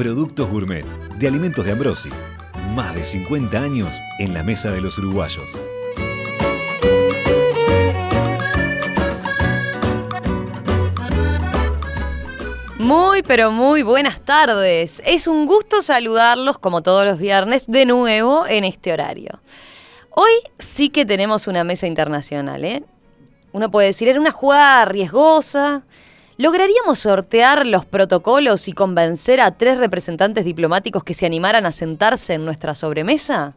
Productos Gourmet de Alimentos de Ambrosi. Más de 50 años en la mesa de los uruguayos. Muy, pero muy buenas tardes. Es un gusto saludarlos como todos los viernes de nuevo en este horario. Hoy sí que tenemos una mesa internacional, ¿eh? Uno puede decir, era una jugada riesgosa. ¿Lograríamos sortear los protocolos y convencer a tres representantes diplomáticos que se animaran a sentarse en nuestra sobremesa?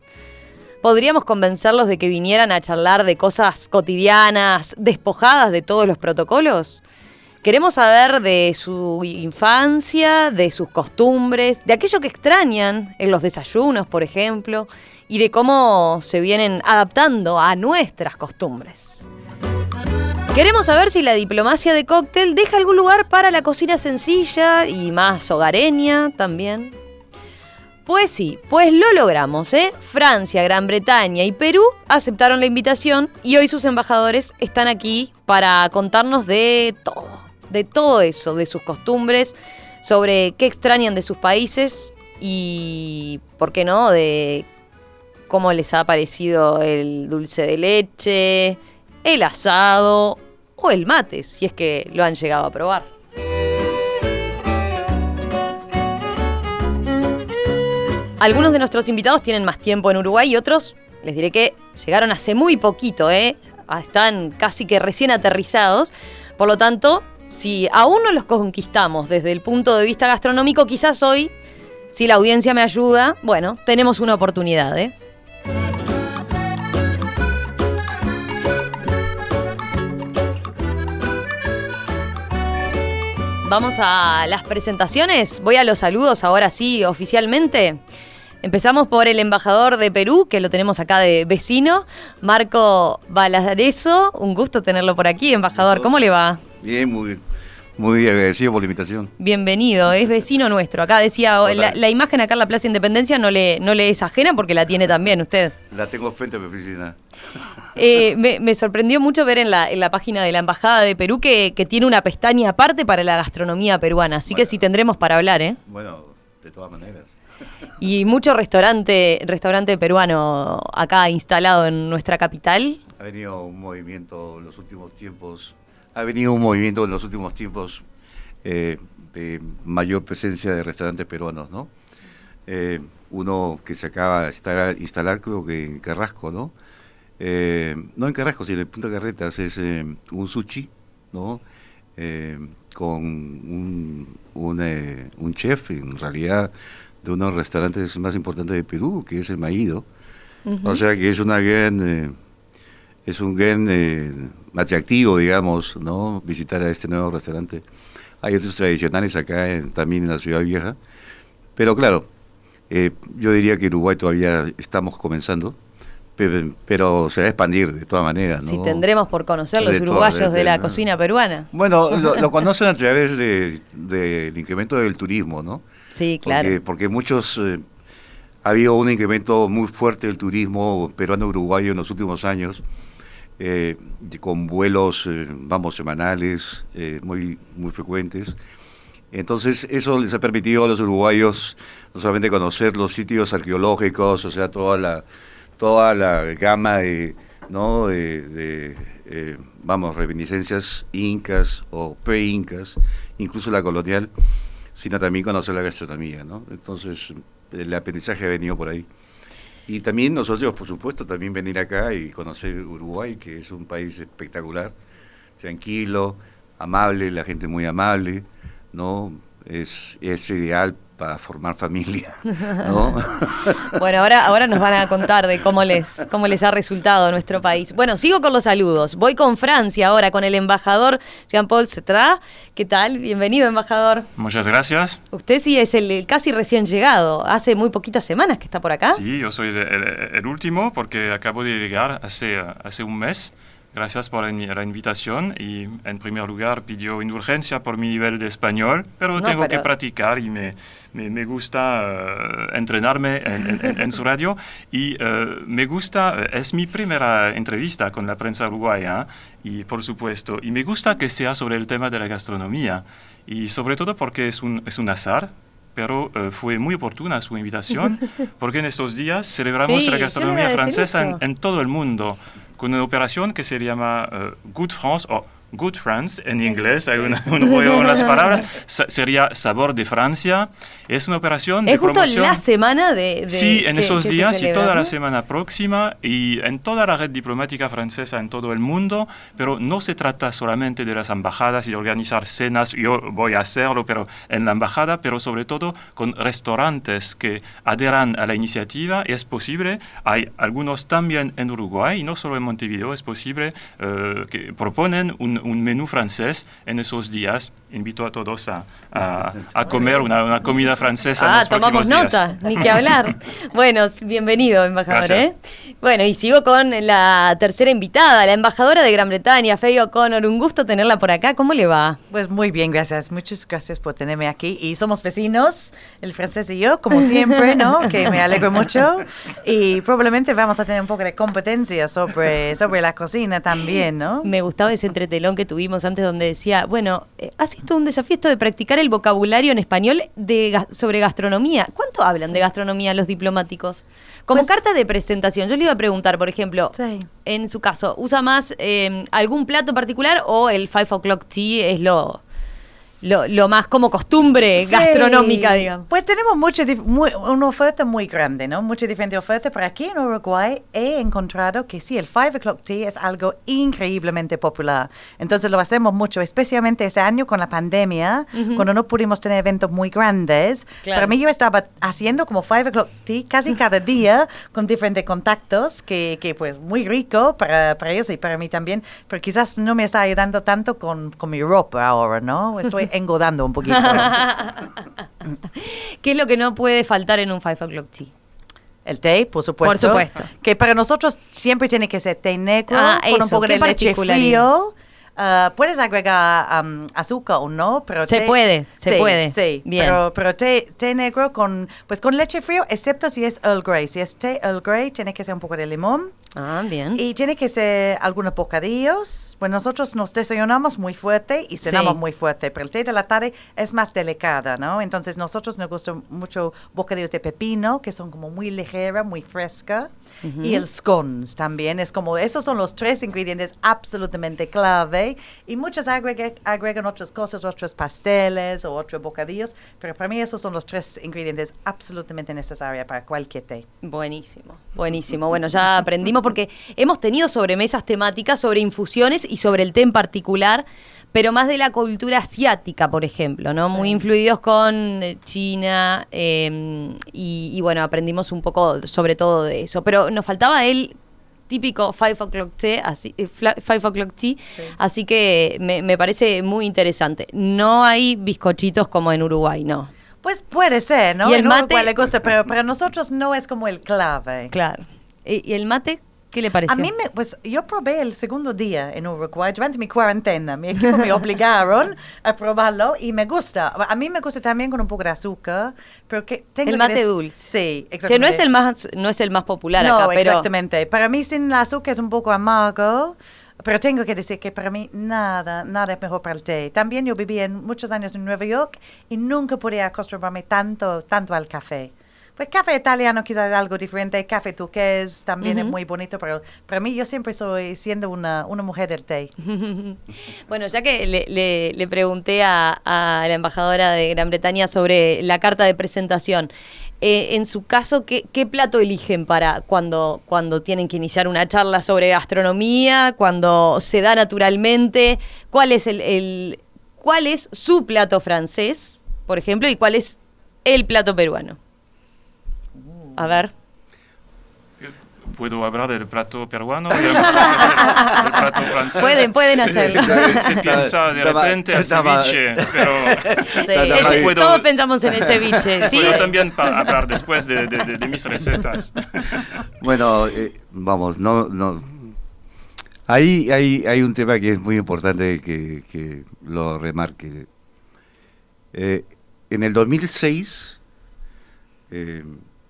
¿Podríamos convencerlos de que vinieran a charlar de cosas cotidianas, despojadas de todos los protocolos? Queremos saber de su infancia, de sus costumbres, de aquello que extrañan en los desayunos, por ejemplo, y de cómo se vienen adaptando a nuestras costumbres. Queremos saber si la diplomacia de cóctel deja algún lugar para la cocina sencilla y más hogareña también. Pues sí, pues lo logramos, ¿eh? Francia, Gran Bretaña y Perú aceptaron la invitación y hoy sus embajadores están aquí para contarnos de todo de todo eso, de sus costumbres, sobre qué extrañan de sus países y, ¿por qué no?, de cómo les ha parecido el dulce de leche, el asado o el mate, si es que lo han llegado a probar. Algunos de nuestros invitados tienen más tiempo en Uruguay y otros, les diré que llegaron hace muy poquito, ¿eh? están casi que recién aterrizados. Por lo tanto, si aún no los conquistamos desde el punto de vista gastronómico, quizás hoy, si la audiencia me ayuda, bueno, tenemos una oportunidad, ¿eh? Vamos a las presentaciones. Voy a los saludos ahora sí, oficialmente. Empezamos por el embajador de Perú, que lo tenemos acá de vecino, Marco Balarezo. Un gusto tenerlo por aquí, embajador. ¿Cómo le va? Bien, muy, muy agradecido por la invitación. Bienvenido, es vecino nuestro. Acá decía, la, imagen acá en la Plaza Independencia no le, no le es ajena porque la tiene también usted. La tengo frente a mi oficina. Eh, me, sorprendió mucho ver en la, en la página de la Embajada de Perú que, tiene una pestaña aparte para la gastronomía peruana, así que sí tendremos para hablar, ¿eh? Bueno, de todas maneras. Y mucho restaurante, restaurante peruano acá instalado en nuestra capital. Ha venido un movimiento en los últimos tiempos ha venido un movimiento en los últimos tiempos eh, de mayor presencia de restaurantes peruanos, ¿no? Eh, uno que se acaba de instalar, creo que en Carrasco, ¿no? Eh, no en Carrasco, sino en Punta Carretas, es un sushi, ¿no? con un, un, chef, en realidad, de uno de los restaurantes más importantes de Perú, que es el Maído. O sea que es una gran es un gran eh, atractivo, digamos, ¿no? visitar a este nuevo restaurante. Hay otros tradicionales acá también en la Ciudad Vieja, pero claro, eh, yo diría que Uruguay todavía estamos comenzando, pero, se va a expandir de todas maneras. ¿no? Sí, tendremos por conocer los uruguayos de, la cocina peruana. Bueno, lo, conocen a través del de, incremento del turismo, ¿no? Sí, claro. Porque, muchos... Eh, ha habido un incremento muy fuerte del turismo peruano-uruguayo en los últimos años eh, con vuelos, eh, vamos, semanales, muy, muy frecuentes. Entonces, eso les ha permitido a los uruguayos no solamente conocer los sitios arqueológicos, o sea, toda la, toda la gama de, ¿no? de, vamos, reminiscencias incas o pre-incas, incluso la colonial, sino también conocer la gastronomía, ¿no? Entonces, el aprendizaje ha venido por ahí. Y también nosotros, por supuesto, también venir acá y conocer Uruguay, que es un país espectacular, tranquilo, amable, la gente muy amable, ¿no? Es, es ideal para formar familia, ¿no? bueno, ahora, ahora nos van a contar de cómo les, cómo les ha resultado nuestro país. Bueno, sigo con los saludos. Voy con Francia ahora, con el embajador Jean-Paul Cetra. ¿Qué tal? Bienvenido, embajador. Muchas gracias. Usted sí es el, casi recién llegado. Hace muy poquitas semanas que está por acá. Sí, yo soy el, último porque acabo de llegar hace, hace un mes. Gracias por la invitación y en primer lugar pidió indulgencia por mi nivel de español, pero tengo que practicar y me, me, gusta eh, entrenarme en, su radio. Y eh, me gusta, eh, es mi primera entrevista con la prensa uruguaya y por supuesto, y me gusta que sea sobre el tema de la gastronomía y sobre todo porque es un, es un azar, pero fue muy oportuna su invitación, porque en estos días celebramos la gastronomía francesa en, todo el mundo con una operación que se llama Good France Good France en inglés, hay un, juego en las palabras, sería Sabor de Francia. Es una operación es de justo la semana de... sí, en esos días y toda la semana próxima y en toda la red diplomática francesa en todo el mundo, pero no se trata solamente de las embajadas y de organizar cenas, yo voy a hacerlo, pero en la embajada, pero sobre todo con restaurantes que adheran a la iniciativa. Y es posible, hay algunos también en Uruguay y no solo en Montevideo, es posible eh, que proponen un, un menú francés en esos días. Invito a todos a, a, comer una, comida francesa. Ah, tomamos nota, ni que hablar. bueno, bienvenido, embajador. ¿eh? Bueno, y sigo con la tercera invitada, la embajadora de Gran Bretaña, Faye O'Connor. Un gusto tenerla por acá. ¿Cómo le va? Pues muy bien, gracias. Muchas gracias por tenerme aquí. Y somos vecinos, el francés y yo, como siempre, ¿no? que me alegro mucho. Y probablemente vamos a tener un poco de competencia sobre, sobre la cocina también, ¿no? Me gustaba ese entretelón que tuvimos antes donde decía, bueno, eh, sido un desafío esto de practicar el vocabulario en español de, sobre gastronomía. ¿Cuánto hablan de gastronomía los diplomáticos? Como pues carta de presentación, yo le iba a preguntar, por ejemplo, en su caso, ¿usa más eh, algún plato particular o el five o'clock tea es lo lo, lo más como costumbre gastronómica, digamos. Pues tenemos mucho, una oferta muy grande, ¿no? Muchas diferentes ofertas, pero aquí en Uruguay he encontrado que sí, el Five O'Clock Tea es algo increíblemente popular. Entonces lo hacemos mucho, especialmente este año con la pandemia, cuando no pudimos tener eventos muy grandes. Para mí yo estaba haciendo como Five O'Clock Tea casi cada día con diferentes contactos, que, que pues muy rico para, para ellos y para mí también, pero quizás no me está ayudando tanto con, con mi ropa ahora, ¿no? Estoy engodando un poquito. ¿Qué es lo que no puede faltar en un Five O'Clock Tea? El té, por supuesto. Por supuesto. Que para nosotros siempre tiene que ser té negro ah, con un poco de leche frío. Uh, puedes agregar um, azúcar o no, pero se puede, se puede. Sí, Bien. pero, pero té, té, negro con pues con leche frío, excepto si es Earl Grey. Si es té Earl Grey, tiene que ser un poco de limón. Ah, bien. Y tiene que ser algunos bocadillos. Pues nosotros nos desayunamos muy fuerte y cenamos muy fuerte, pero el té de la tarde es más delicada, ¿no? Entonces nosotros nos gustan mucho bocadillos de pepino, que son como muy ligera, muy fresca. Y el scones también. Es como, esos son los tres ingredientes absolutamente clave. Y muchos agregan otras cosas, otros pasteles o otros bocadillos, pero para mí esos son los tres ingredientes absolutamente necesarios para cualquier té. Buenísimo, buenísimo. Bueno, ya aprendimos porque hemos tenido sobremesas temáticas sobre infusiones y sobre el té en particular, pero más de la cultura asiática, por ejemplo, ¿no? Muy influidos con eh, China em, y, bueno, aprendimos un poco sobre todo de eso. Pero nos faltaba el típico five o'clock tea, así, eh, five o'clock tea, así que me, parece muy interesante. No hay bizcochitos como en Uruguay, no. Pues puede ser, ¿no? Y el mate le gusta, pero para nosotros no es como el clave. Claro. ¿Y, el mate? ¿Qué le pareció? A mí, me, pues yo probé el segundo día en Uruguay, durante mi cuarentena. Mi equipo me obligaron a probarlo y me gusta. A mí me gusta también con un poco de azúcar, pero que tengo El mate dulce. Sí, exactamente. Que no es el más, no es el más popular no, acá, pero... exactamente. Para mí sin el azúcar es un poco amargo. Pero tengo que decir que para mí nada, nada es mejor para el té. También yo viví en muchos años en Nueva York y nunca podía acostumbrarme tanto, tanto al café. Pues café italiano quizás es algo diferente, café turqués también es muy bonito, pero para mí yo siempre soy siendo una, una mujer del té. bueno, ya que le, le, pregunté a, a, la embajadora de Gran Bretaña sobre la carta de presentación, eh, en su caso, ¿qué, ¿qué, plato eligen para cuando, cuando tienen que iniciar una charla sobre gastronomía, cuando se da naturalmente? ¿Cuál es, el, el cuál es su plato francés, por ejemplo, y cuál es el plato peruano. A ver. ¿Puedo hablar del plato peruano y del plato francés? Pueden, pueden hacerlo. Se, piensa de repente al ceviche, pero... todos pensamos en el ceviche. ¿sí? Puedo también hablar después de, mis recetas. Bueno, eh, vamos, no... no. Ahí hay, hay un tema que es muy importante que, que lo remarque. Eh, en el 2006... Eh,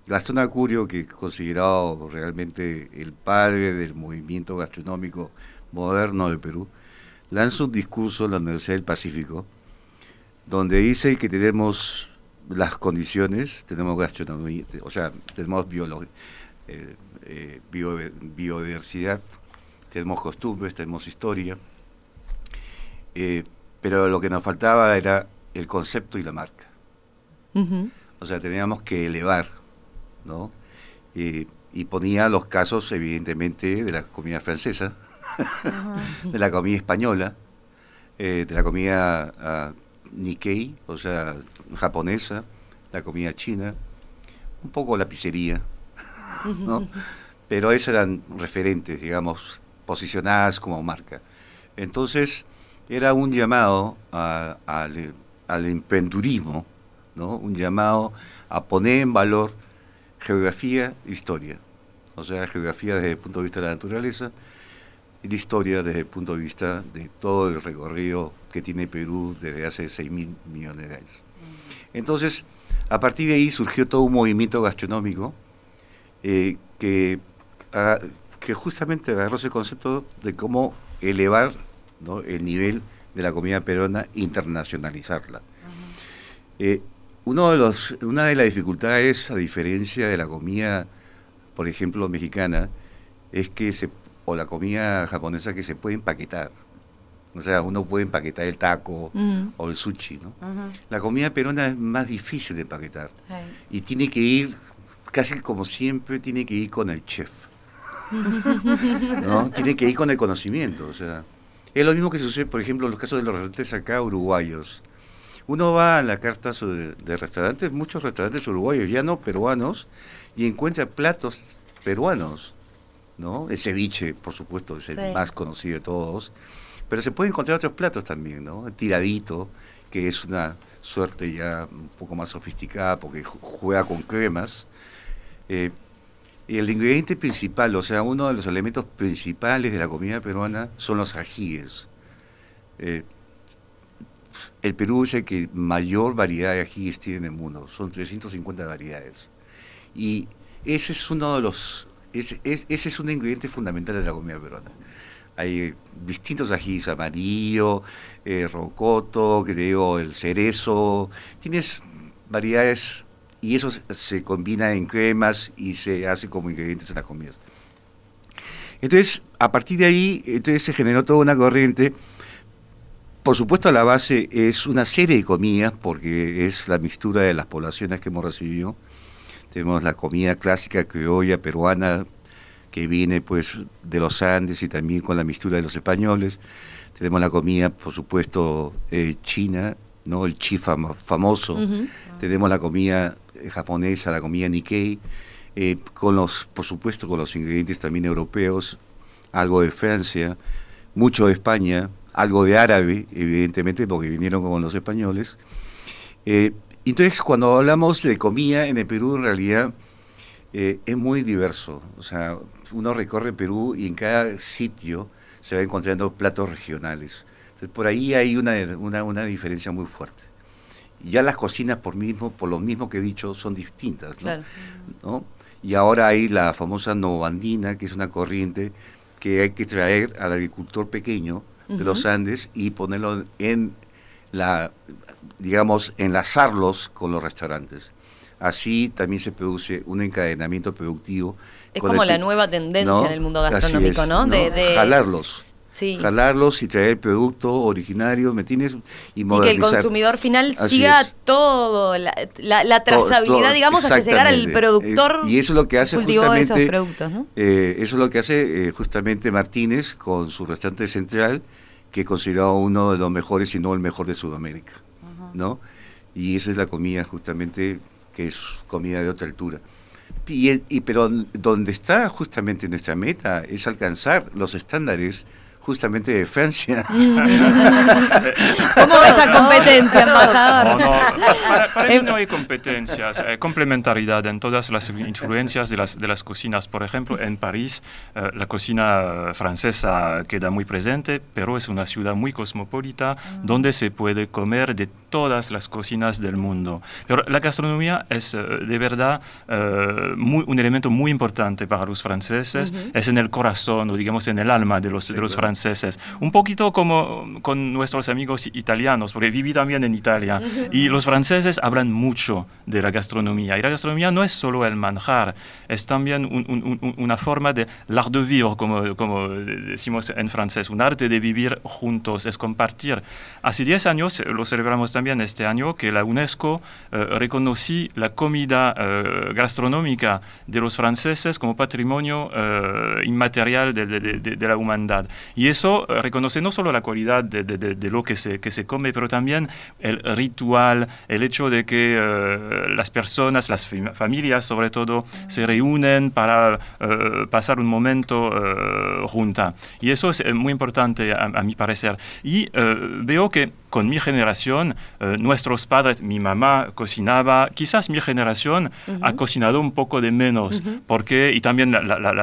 Gastón Acurio, que es considerado realmente el padre del movimiento gastronómico moderno de Perú, lanza un discurso en la Universidad del Pacífico donde dice que tenemos las condiciones, tenemos gastronomía, o sea, tenemos eh, eh, biodiversidad, tenemos costumbres, tenemos historia, eh, pero lo que nos faltaba era el concepto y la marca. O sea, teníamos que elevar ¿no? y ponía los casos, evidentemente, de la comida francesa, de la comida española, eh, de la comida uh, Nikkei, o sea, japonesa, la comida china, un poco la pizzería, ¿no? Pero esos eran referentes, digamos, posicionadas como marca. Entonces, era un llamado al, al emprendurismo, ¿no? Un llamado a poner en valor geografía e historia. O sea, geografía desde el punto de vista de la naturaleza y la historia desde el punto de vista de todo el recorrido que tiene Perú desde hace 6 mil millones de años. Entonces, a partir de ahí surgió todo un movimiento gastronómico eh, que, ah, que justamente agarró ese concepto de cómo elevar el nivel de la comida peruana, internacionalizarla. Uno de los, una de las dificultades, a diferencia de la comida, por ejemplo, mexicana, es que se, o la comida japonesa que se puede empaquetar. O sea, uno puede empaquetar el taco o el sushi, ¿no? La comida peruana es más difícil de empaquetar. Y tiene que ir, casi como siempre, tiene que ir con el chef. ¿no? Tiene que ir con el conocimiento. O sea, es lo mismo que sucede, por ejemplo, en los casos de los restaurantes acá uruguayos. Uno va a la carta de, restaurantes, muchos restaurantes uruguayos, ya no peruanos, y encuentra platos peruanos, ¿no? El ceviche, por supuesto, es el más conocido de todos, pero se pueden encontrar otros platos también, ¿no? El tiradito, que es una suerte ya un poco más sofisticada porque juega con cremas. Eh, y el ingrediente principal, o sea, uno de los elementos principales de la comida peruana son los ajíes. Eh, el Perú es el que mayor variedad de ajíes tiene en el mundo, son 350 variedades. Y ese es uno de los, ese, es un ingrediente fundamental de la comida peruana. Hay distintos ajíes, amarillo, eh, rocoto, digo, el cerezo, tienes variedades y eso se combina en cremas y se hace como ingredientes en las comidas. Entonces, a partir de ahí, entonces se generó toda una corriente por supuesto, la base es una serie de comidas, porque es la mixtura de las poblaciones que hemos recibido. Tenemos la comida clásica criolla peruana, que viene pues de los Andes y también con la mixtura de los españoles. Tenemos la comida, por supuesto, eh, china, ¿no? el chi famoso. Tenemos la comida eh, japonesa, la comida Nikkei, eh, con los, por supuesto, con los ingredientes también europeos, algo de Francia, mucho de España, algo de árabe, evidentemente, porque vinieron como los españoles. Eh, entonces, cuando hablamos de comida en el Perú, en realidad eh, es muy diverso. O sea, uno recorre Perú y en cada sitio se va encontrando platos regionales. Entonces, por ahí hay una, una, diferencia muy fuerte. Ya las cocinas, por, mismo, por lo mismo que he dicho, son distintas. ¿no? Y ahora hay la famosa novandina, que es una corriente que hay que traer al agricultor pequeño de los Andes y ponerlo en la, digamos, enlazarlos con los restaurantes. Así también se produce un encadenamiento productivo. Es como la nueva tendencia en el mundo gastronómico, ¿no? De, Jalarlos. Jalarlos y traer el producto originario, ¿me tienes? Y, que el consumidor final siga todo, la, la, trazabilidad, digamos, hasta llegar al productor. Eh, y eso es lo que hace justamente. Eh, eso es lo que hace eh, justamente Martínez con su restaurante central que considerado uno de los mejores, si no el mejor de Sudamérica, ¿no? y esa es la comida justamente que es comida de otra altura. Y, y, pero donde está justamente nuestra meta es alcanzar los estándares justamente de Francia. ¿Cómo esa competencia, embajador? No, para, mí no hay competencias, hay complementariedad en todas las influencias de las, de las cocinas. Por ejemplo, en París eh, la cocina francesa queda muy presente, pero es una ciudad muy cosmopolita mm. donde se puede comer de todas las cocinas del mundo. Pero la gastronomía es eh, de verdad eh, muy, un elemento muy importante para los franceses, es en el corazón o digamos en el alma de los, de los franceses un poquito como con nuestros amigos italianos, porque viví también en Italia. Y los franceses hablan mucho de la gastronomía. Y la gastronomía no es solo el manjar, es también una forma de l'art de vivre, como, como decimos en francés, un arte de vivir juntos, es compartir. Hace 10 años, lo celebramos también este año, que la UNESCO eh, reconocí la comida eh, gastronómica de los franceses como patrimonio eh, inmaterial de, de, de, la humanidad. Y eso eh, reconoce no solo la cualidad de, de, lo que se, que se come, pero también el ritual, el hecho de que eh, las personas, las familias sobre todo, se reúnen para pasar un momento junta. Y eso es muy importante a, a mi parecer. Y veo que con mi generación, nuestros padres, mi mamá cocinaba, quizás mi generación uh -huh. ha cocinado un poco de menos, uh -huh. porque, y también la, la, la,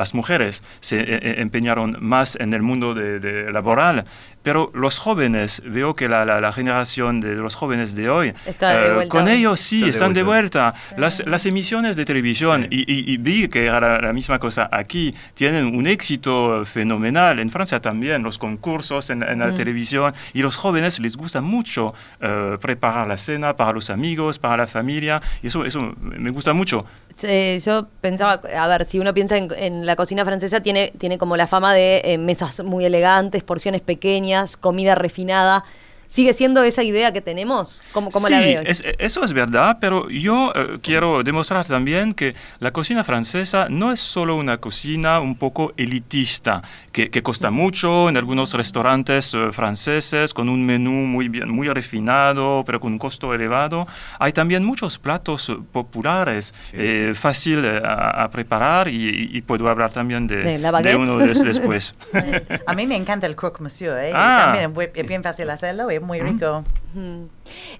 las mujeres se e, e, empeñaron más en el mundo de, de laboral, pero los jóvenes, veo que la, la, la, generación de los jóvenes de hoy, de uh, con ellos sí, Está están de vuelta. De vuelta. Las, las, emisiones de televisión, sí. y, y, y, vi que era la, misma cosa aquí, tienen un éxito fenomenal. En Francia también, los concursos en, en la mm. televisión, y los jóvenes les gusta mucho uh, preparar la cena para los amigos, para la familia, y eso, eso me gusta mucho. Eh, yo pensaba, a ver, si uno piensa en, en, la cocina francesa, tiene, tiene como la fama de eh, mesas muy elegantes, porciones pequeñas, comida refinada. ¿Sigue siendo esa idea que tenemos? ¿Cómo, cómo sí, la veo? Es, eso es verdad, pero yo uh, quiero demostrar también que la cocina francesa no es solo una cocina un poco elitista, que, que cuesta mucho en algunos restaurantes uh, franceses, con un menú muy, bien, muy refinado, pero con un costo elevado. Hay también muchos platos populares, sí. eh, fácil a, a, preparar y, y, puedo hablar también de, de, de uno de, después. a mí me encanta el croque monsieur, ¿eh? Ah. también es bien fácil hacerlo muy rico.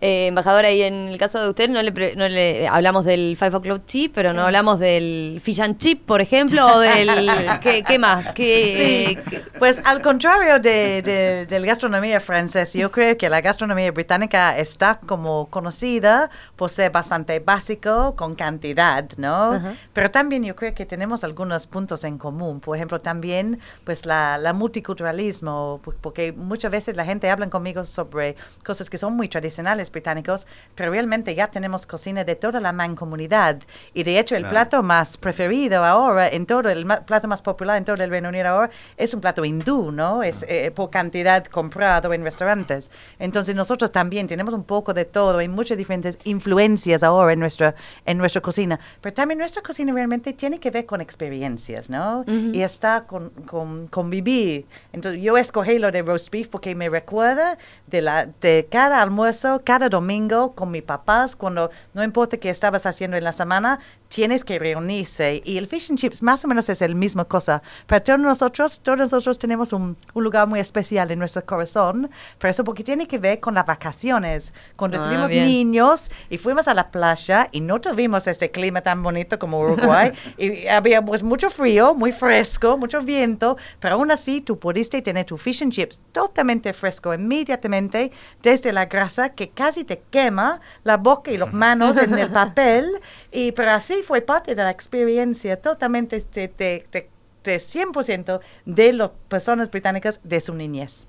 Eh, embajadora, y en el caso de usted no le, no le hablamos del Five O'Clock Chip, pero no hablamos del Fish and Chip, por ejemplo, o del... ¿qué, ¿qué, más? ¿Qué, sí, pues al contrario de, de, de, la gastronomía francesa, yo creo que la gastronomía británica está como conocida por ser bastante básico, con cantidad, ¿no? Uh -huh. Pero también yo creo que tenemos algunos puntos en común. Por ejemplo, también pues la, la multiculturalismo, porque muchas veces la gente habla conmigo sobre cosas que son muy tradicionales británicos, pero realmente ya tenemos cocina de toda la mancomunidad. Y de hecho, el claro. plato más preferido ahora, en todo, el plato más popular en todo el Reino Unido ahora, es un plato hindú, ¿no? Es eh, por cantidad comprado en restaurantes. Entonces, nosotros también tenemos un poco de todo, hay muchas diferentes influencias ahora en nuestra, en nuestra cocina. Pero también nuestra cocina realmente tiene que ver con experiencias, ¿no? Uh -huh. Y está con, con, convivir. Entonces, yo escogí lo de roast beef porque me recuerda de, la, de cada almuerzo, cada domingo con mis papás, cuando no importa qué estabas haciendo en la semana, tienes que reunirse. Y el fish and chips más o menos es la misma cosa. Para todos nosotros, todos nosotros tenemos un, un lugar muy especial en nuestro corazón, pero eso porque tiene que ver con las vacaciones. Cuando ah, estuvimos bien. niños y fuimos a la playa y no tuvimos este clima tan bonito como Uruguay, y había pues mucho frío, muy fresco, mucho viento, pero aún así tú pudiste tener tu fish and chips totalmente fresco inmediatamente desde la grasa que casi te quema la boca y las manos en el papel, y pero así fue parte de la experiencia totalmente de, de, de, de 100% de las personas británicas de su niñez.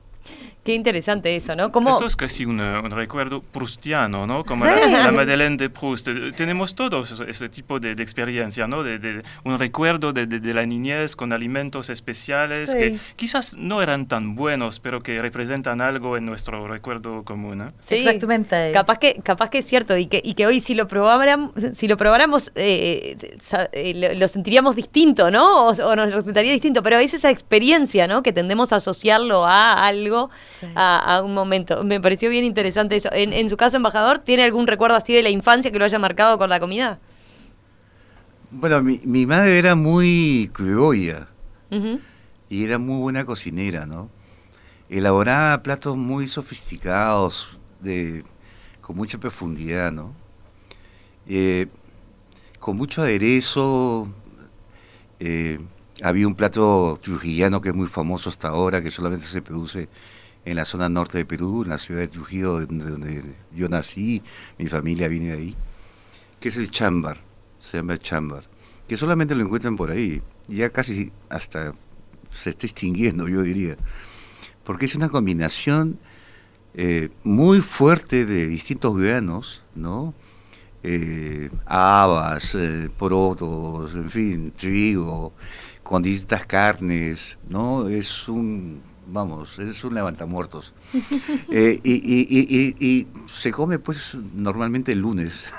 Qué interesante eso, ¿no? ¿Cómo? Eso es casi un, un recuerdo prustiano, ¿no? Como sí. la, la, Madeleine de Proust. Tenemos todos ese tipo de, de experiencia, ¿no? De, de, un recuerdo de, la niñez con alimentos especiales sí. que quizás no eran tan buenos, pero que representan algo en nuestro recuerdo común. ¿eh? Sí, exactamente. Capaz que, capaz que es cierto y que, y que hoy si lo probáramos, si lo probáramos eh, eh, lo, lo, sentiríamos distinto, ¿no? O, o, nos resultaría distinto, pero es esa experiencia, ¿no? Que tendemos a asociarlo a algo. A, un momento. Me pareció bien interesante eso. En, su caso, embajador, ¿tiene algún recuerdo así de la infancia que lo haya marcado con la comida? Bueno, mi, madre era muy criolla y era muy buena cocinera, ¿no? Elaboraba platos muy sofisticados, de, con mucha profundidad, ¿no? Eh, con mucho aderezo. Eh, había un plato trujillano que es muy famoso hasta ahora, que solamente se produce en la zona norte de Perú, en la ciudad de Trujillo, donde, yo nací, mi familia viene de ahí, que es el chambar, se llama el chambar, que solamente lo encuentran por ahí, ya casi hasta se está extinguiendo, yo diría, porque es una combinación eh, muy fuerte de distintos granos, ¿no? Eh, habas, eh, en fin, trigo, con distintas carnes, ¿no? Es un, vamos, es un levantamuertos. eh, y, y, y, y, se come pues normalmente el lunes.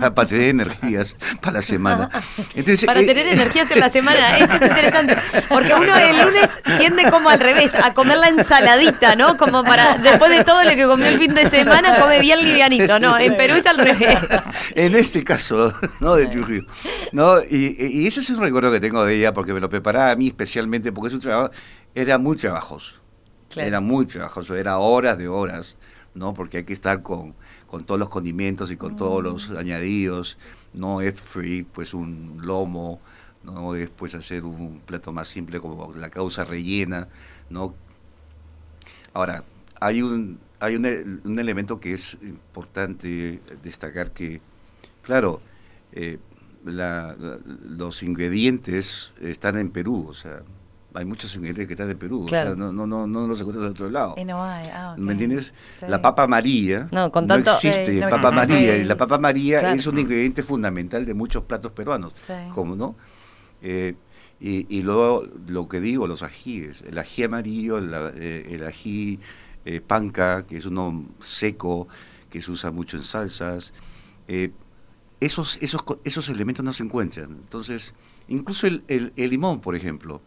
Para, tener energías para la semana. para eh, tener energías en la semana, eso es interesante. Porque uno el lunes tiende como al revés, a comer la ensaladita, ¿no? Como para, después de todo lo que comió el fin de semana, come bien livianito, ¿no? En Perú es al revés. En este caso, ¿no? De Trujillo. ¿no? Y, y, ese es un recuerdo que tengo de ella, porque me lo preparaba a mí especialmente, porque es un trabajo, era muy trabajoso. Era muy trabajoso, era horas de horas, ¿no? Porque hay que estar con con todos los condimentos y con todos los mm. añadidos. No es free, pues un lomo, no es pues hacer un plato más simple como la causa rellena, ¿no? Ahora, hay un, hay un, un elemento que es importante destacar que, claro, eh, los ingredientes están en Perú, o sea, hay muchos ingredientes que están en Perú, o sea, no, no, no, no los encuentras de otro lado. Y no hay, ah, ¿Me entiendes? La papa María no, con tanto, no existe, papa María, y la papa María es un ingrediente fundamental de muchos platos peruanos, como no? Eh, y, y, luego lo que digo, los ajíes, el ají amarillo, eh, el ají eh, panca, que es uno seco, que se usa mucho en salsas, esos, esos, esos elementos no se encuentran. Entonces, incluso el, el, el limón, por ejemplo,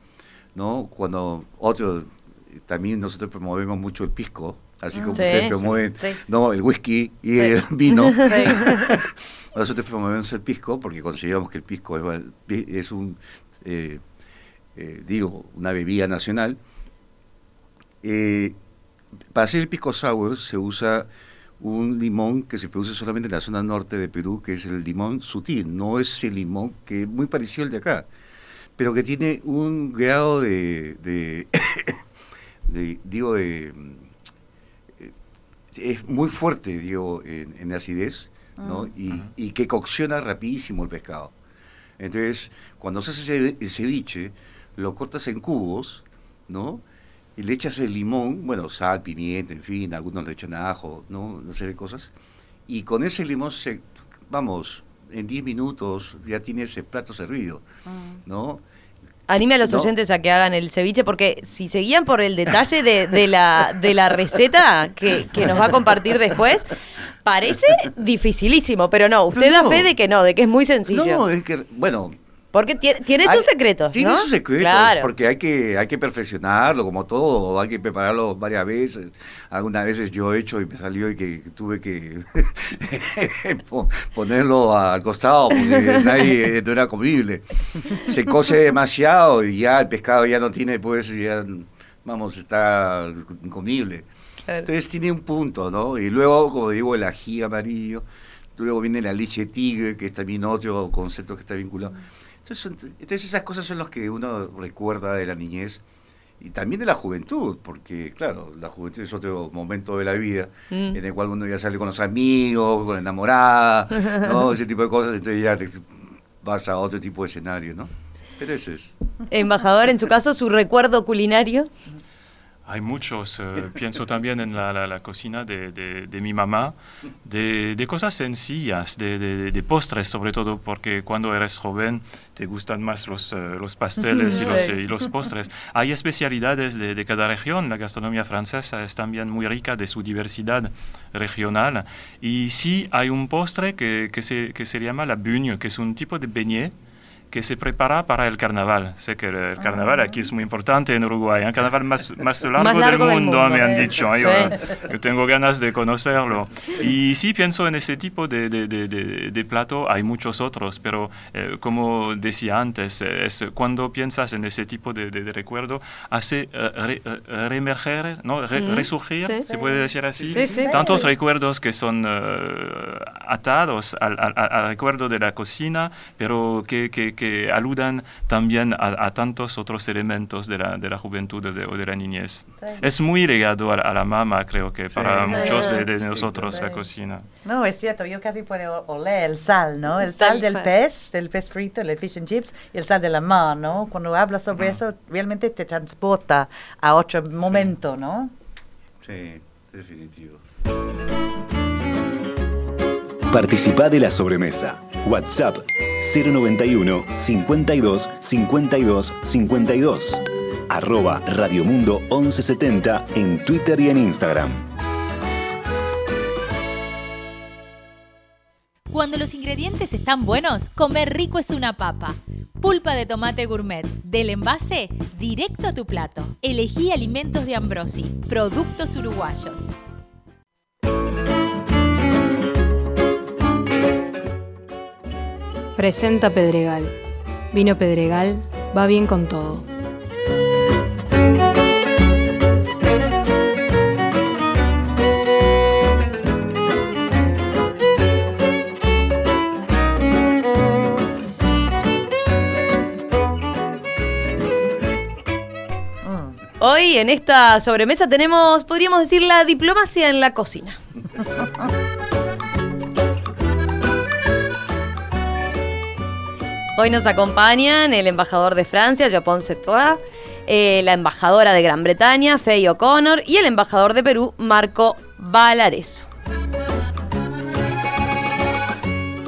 ¿no? Cuando otro, también nosotros promovemos mucho el pisco, así como ustedes promueven ¿no? el whisky y el vino. nosotros promovemos el pisco porque consideramos que el pisco es, es un, eh, eh, digo, una bebida nacional. Eh, para hacer el pisco sour se usa un limón que se produce solamente en la zona norte de Perú, que es el limón sutil, no es el limón que es muy parecido al de acá pero que tiene un grado de, digo, de, eh, es muy fuerte, digo, en, acidez, ¿no? Mm. Y, que cocciona rapidísimo el pescado. Entonces, cuando se hace el ceviche, lo cortas en cubos, ¿no? Y le echas el limón, bueno, sal, pimienta, en fin, algunos le echan ajo, ¿no? Una serie de cosas. Y con ese limón se, vamos, en 10 minutos ya tiene ese plato servido, mm. ¿no? Anime a los oyentes a que hagan el ceviche, porque si seguían por el detalle de, la, de la receta que, nos va a compartir después, parece dificilísimo, pero no, usted da fe de que no, de que es muy sencillo. No, es que, bueno, porque tiene, sus secretos. Tiene sus secretos, porque hay que, hay que perfeccionarlo, como todo, hay que prepararlo varias veces. Algunas veces yo he hecho y me salió y que, tuve que ponerlo al costado porque nadie no era comible. Se cose demasiado y ya el pescado ya no tiene, pues, ya, vamos, está incomible. Entonces tiene un punto, ¿no? Y luego, como digo, el ají amarillo, luego viene la leche tigre, que es también otro concepto que está vinculado. Entonces, esas cosas son las que uno recuerda de la niñez y también de la juventud, porque claro, la juventud es otro momento de la vida mm. en el cual uno ya sale con los amigos, con la enamorada, ¿no? ese tipo de cosas, entonces ya te vas a otro tipo de escenario, ¿no? Pero eso es. Embajador, en su caso, su recuerdo culinario. Hay muchos, eh, pienso también en la, cocina de, mi mamá, de, cosas sencillas, de, postres sobre todo, porque cuando eres joven te gustan más los, eh, los pasteles y los, y los, postres. Hay especialidades de, cada región, la gastronomía francesa es también muy rica de su diversidad regional. Y sí hay un postre que, que, se, que se llama la bugne, que es un tipo de beignet que se prepara para el carnaval. Sé que el carnaval aquí es muy importante en Uruguay, el carnaval más, más, largo, del, mundo, me han dicho. Yo, tengo ganas de conocerlo. Y sí pienso en ese tipo de, de, de, plato, hay muchos otros, pero eh, como decía antes, es cuando piensas en ese tipo de, recuerdo, hace eh, reemerger, ¿no? resurgir, se puede decir así, tantos recuerdos que son atados al, al, recuerdo de la cocina, pero que, que que aludan también a, tantos otros elementos de la, de la juventud o de, la niñez. Es muy ligado a, la mamá, creo que para muchos de, nosotros la cocina. No, es cierto, yo casi puedo oler el sal, ¿no? El sal del pez, del pez frito, el fish and chips, y el sal de la mar, ¿no? Cuando hablas sobre mm. eso, realmente te transporta a otro momento, ¿no? Sí, definitivo. Participa de la sobremesa. WhatsApp 091 52 52 52. Arroba Radiomundo 1170 en Twitter y en Instagram. Cuando los ingredientes están buenos, comer rico es una papa. Pulpa de tomate gourmet, del envase directo a tu plato. Elegí alimentos de Ambrosi, productos uruguayos. Presenta Pedregal. Vino Pedregal va bien con todo. Hoy en esta sobremesa tenemos, podríamos decir, la diplomacia en la cocina. Hoy nos acompañan el embajador de Francia, Japón Setoa, eh, la embajadora de Gran Bretaña, Faye O'Connor, y el embajador de Perú, Marco Valareso.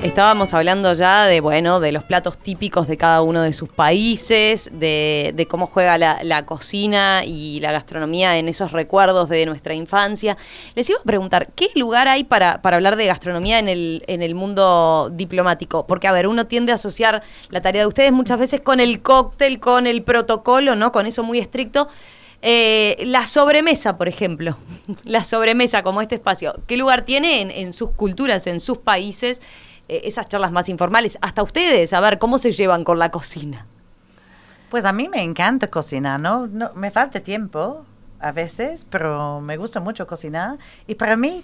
Estábamos hablando ya de, bueno, de los platos típicos de cada uno de sus países, de, cómo juega la, cocina y la gastronomía en esos recuerdos de nuestra infancia. Les iba a preguntar, ¿qué lugar hay para, hablar de gastronomía en el, mundo diplomático? Porque, a ver, uno tiende a asociar la tarea de ustedes muchas veces con el cóctel, con el protocolo, ¿no? Con eso muy estricto. Eh, la sobremesa, por ejemplo, la sobremesa como este espacio, ¿qué lugar tiene en, en sus culturas, en sus países? Eh, esas charlas más informales, hasta ustedes, a ver cómo se llevan con la cocina. Pues a mí me encanta cocinar, ¿no? no me falta tiempo, a veces, pero me gusta mucho cocinar. Y para mí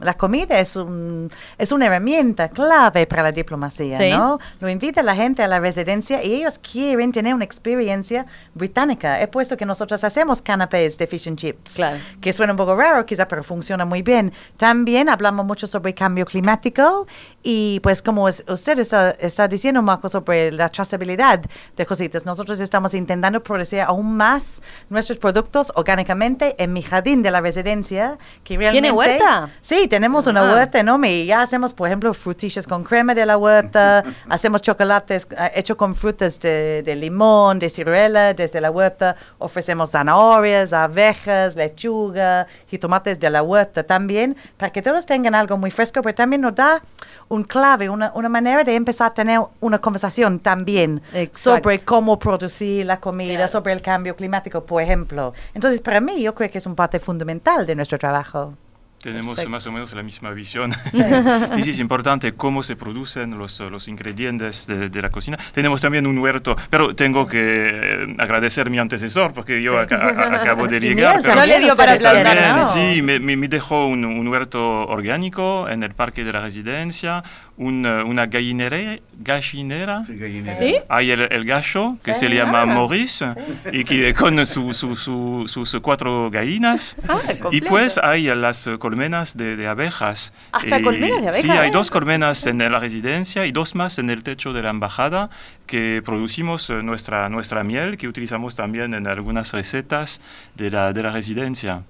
la comida es, un, es una herramienta clave para la diplomacia, ¿no? Lo invita a la gente a la residencia y ellos quieren tener una experiencia británica. He puesto que nosotros hacemos canapés de fish and chips, que suena un poco raro quizá, pero funciona muy bien. También hablamos mucho sobre cambio climático y pues como usted está, está diciendo, Marco, sobre la trazabilidad de cositas, nosotros estamos intentando producir aún más nuestros productos orgánicamente en mi jardín de la residencia. Que realmente, ¿Tiene huerta? Sí, tenemos una ah. huerta enorme y ya hacemos, por ejemplo, frutillas con crema de la huerta, hacemos chocolates uh, hechos con frutas de, de, limón, de ciruela desde la huerta, ofrecemos zanahorias, abejas, lechuga, y tomates de la huerta también, para que todos tengan algo muy fresco, pero también nos da un clave, una, una manera de empezar a tener una conversación también sobre cómo producir la comida, sobre el cambio climático, por ejemplo. Entonces, para mí, yo creo que es un parte fundamental de nuestro trabajo. Tenemos más o menos la misma visión. sí, es importante cómo se producen los, los ingredientes de, la cocina. Tenemos también un huerto, pero tengo que eh, agradecer a mi antecesor porque yo acabo de llegar. no le dio para plantar, Sí, me, me, dejó un, un, huerto orgánico en el parque de la residencia, una gallinera, gallinera. ¿Sí? Hay el, el gallo que se llama ah. Maurice y que con su, su, sus cuatro gallinas. Ah, y pues hay las colmenas de, abejas. ¿Hasta colmenas de abejas? Sí, hay dos colmenas en la residencia y dos más en el techo de la embajada que producimos eh, nuestra, nuestra miel que utilizamos también en algunas recetas de la, de la residencia.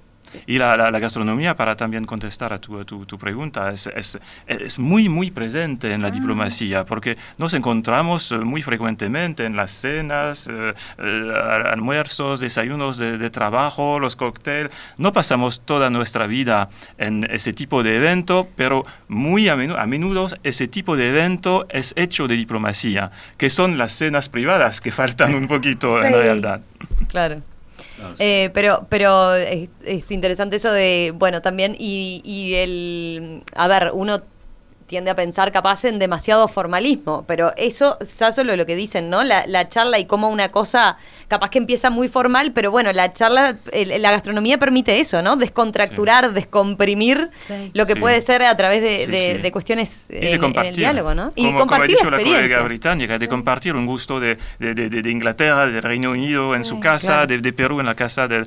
Y la, gastronomía, para también contestar a tu, tu, pregunta, es, es, es, muy, muy presente en la ah. diplomacia, porque nos encontramos eh, muy frecuentemente en las cenas, eh, eh, almuerzos, desayunos de, trabajo, los cócteles. No pasamos toda nuestra vida en ese tipo de evento, pero muy a menudo, a menudo ese tipo de evento es hecho de diplomacia, que son las cenas privadas que faltan un poquito en realidad. Claro. Eh, pero pero es, interesante eso de, bueno, también, y, y el, a ver, uno tiende a pensar capaz en demasiado formalismo, pero eso ya solo lo que dicen, ¿no? La, la, charla y cómo una cosa capaz que empieza muy formal, pero bueno, la charla, la gastronomía permite eso, ¿no? Descontracturar, descomprimir lo que puede ser a través de, de, cuestiones en, el diálogo, ¿no? Y como, compartir como ha dicho la colega británica, de compartir un gusto de, Inglaterra, del Reino Unido en su casa, de, Perú en la casa del,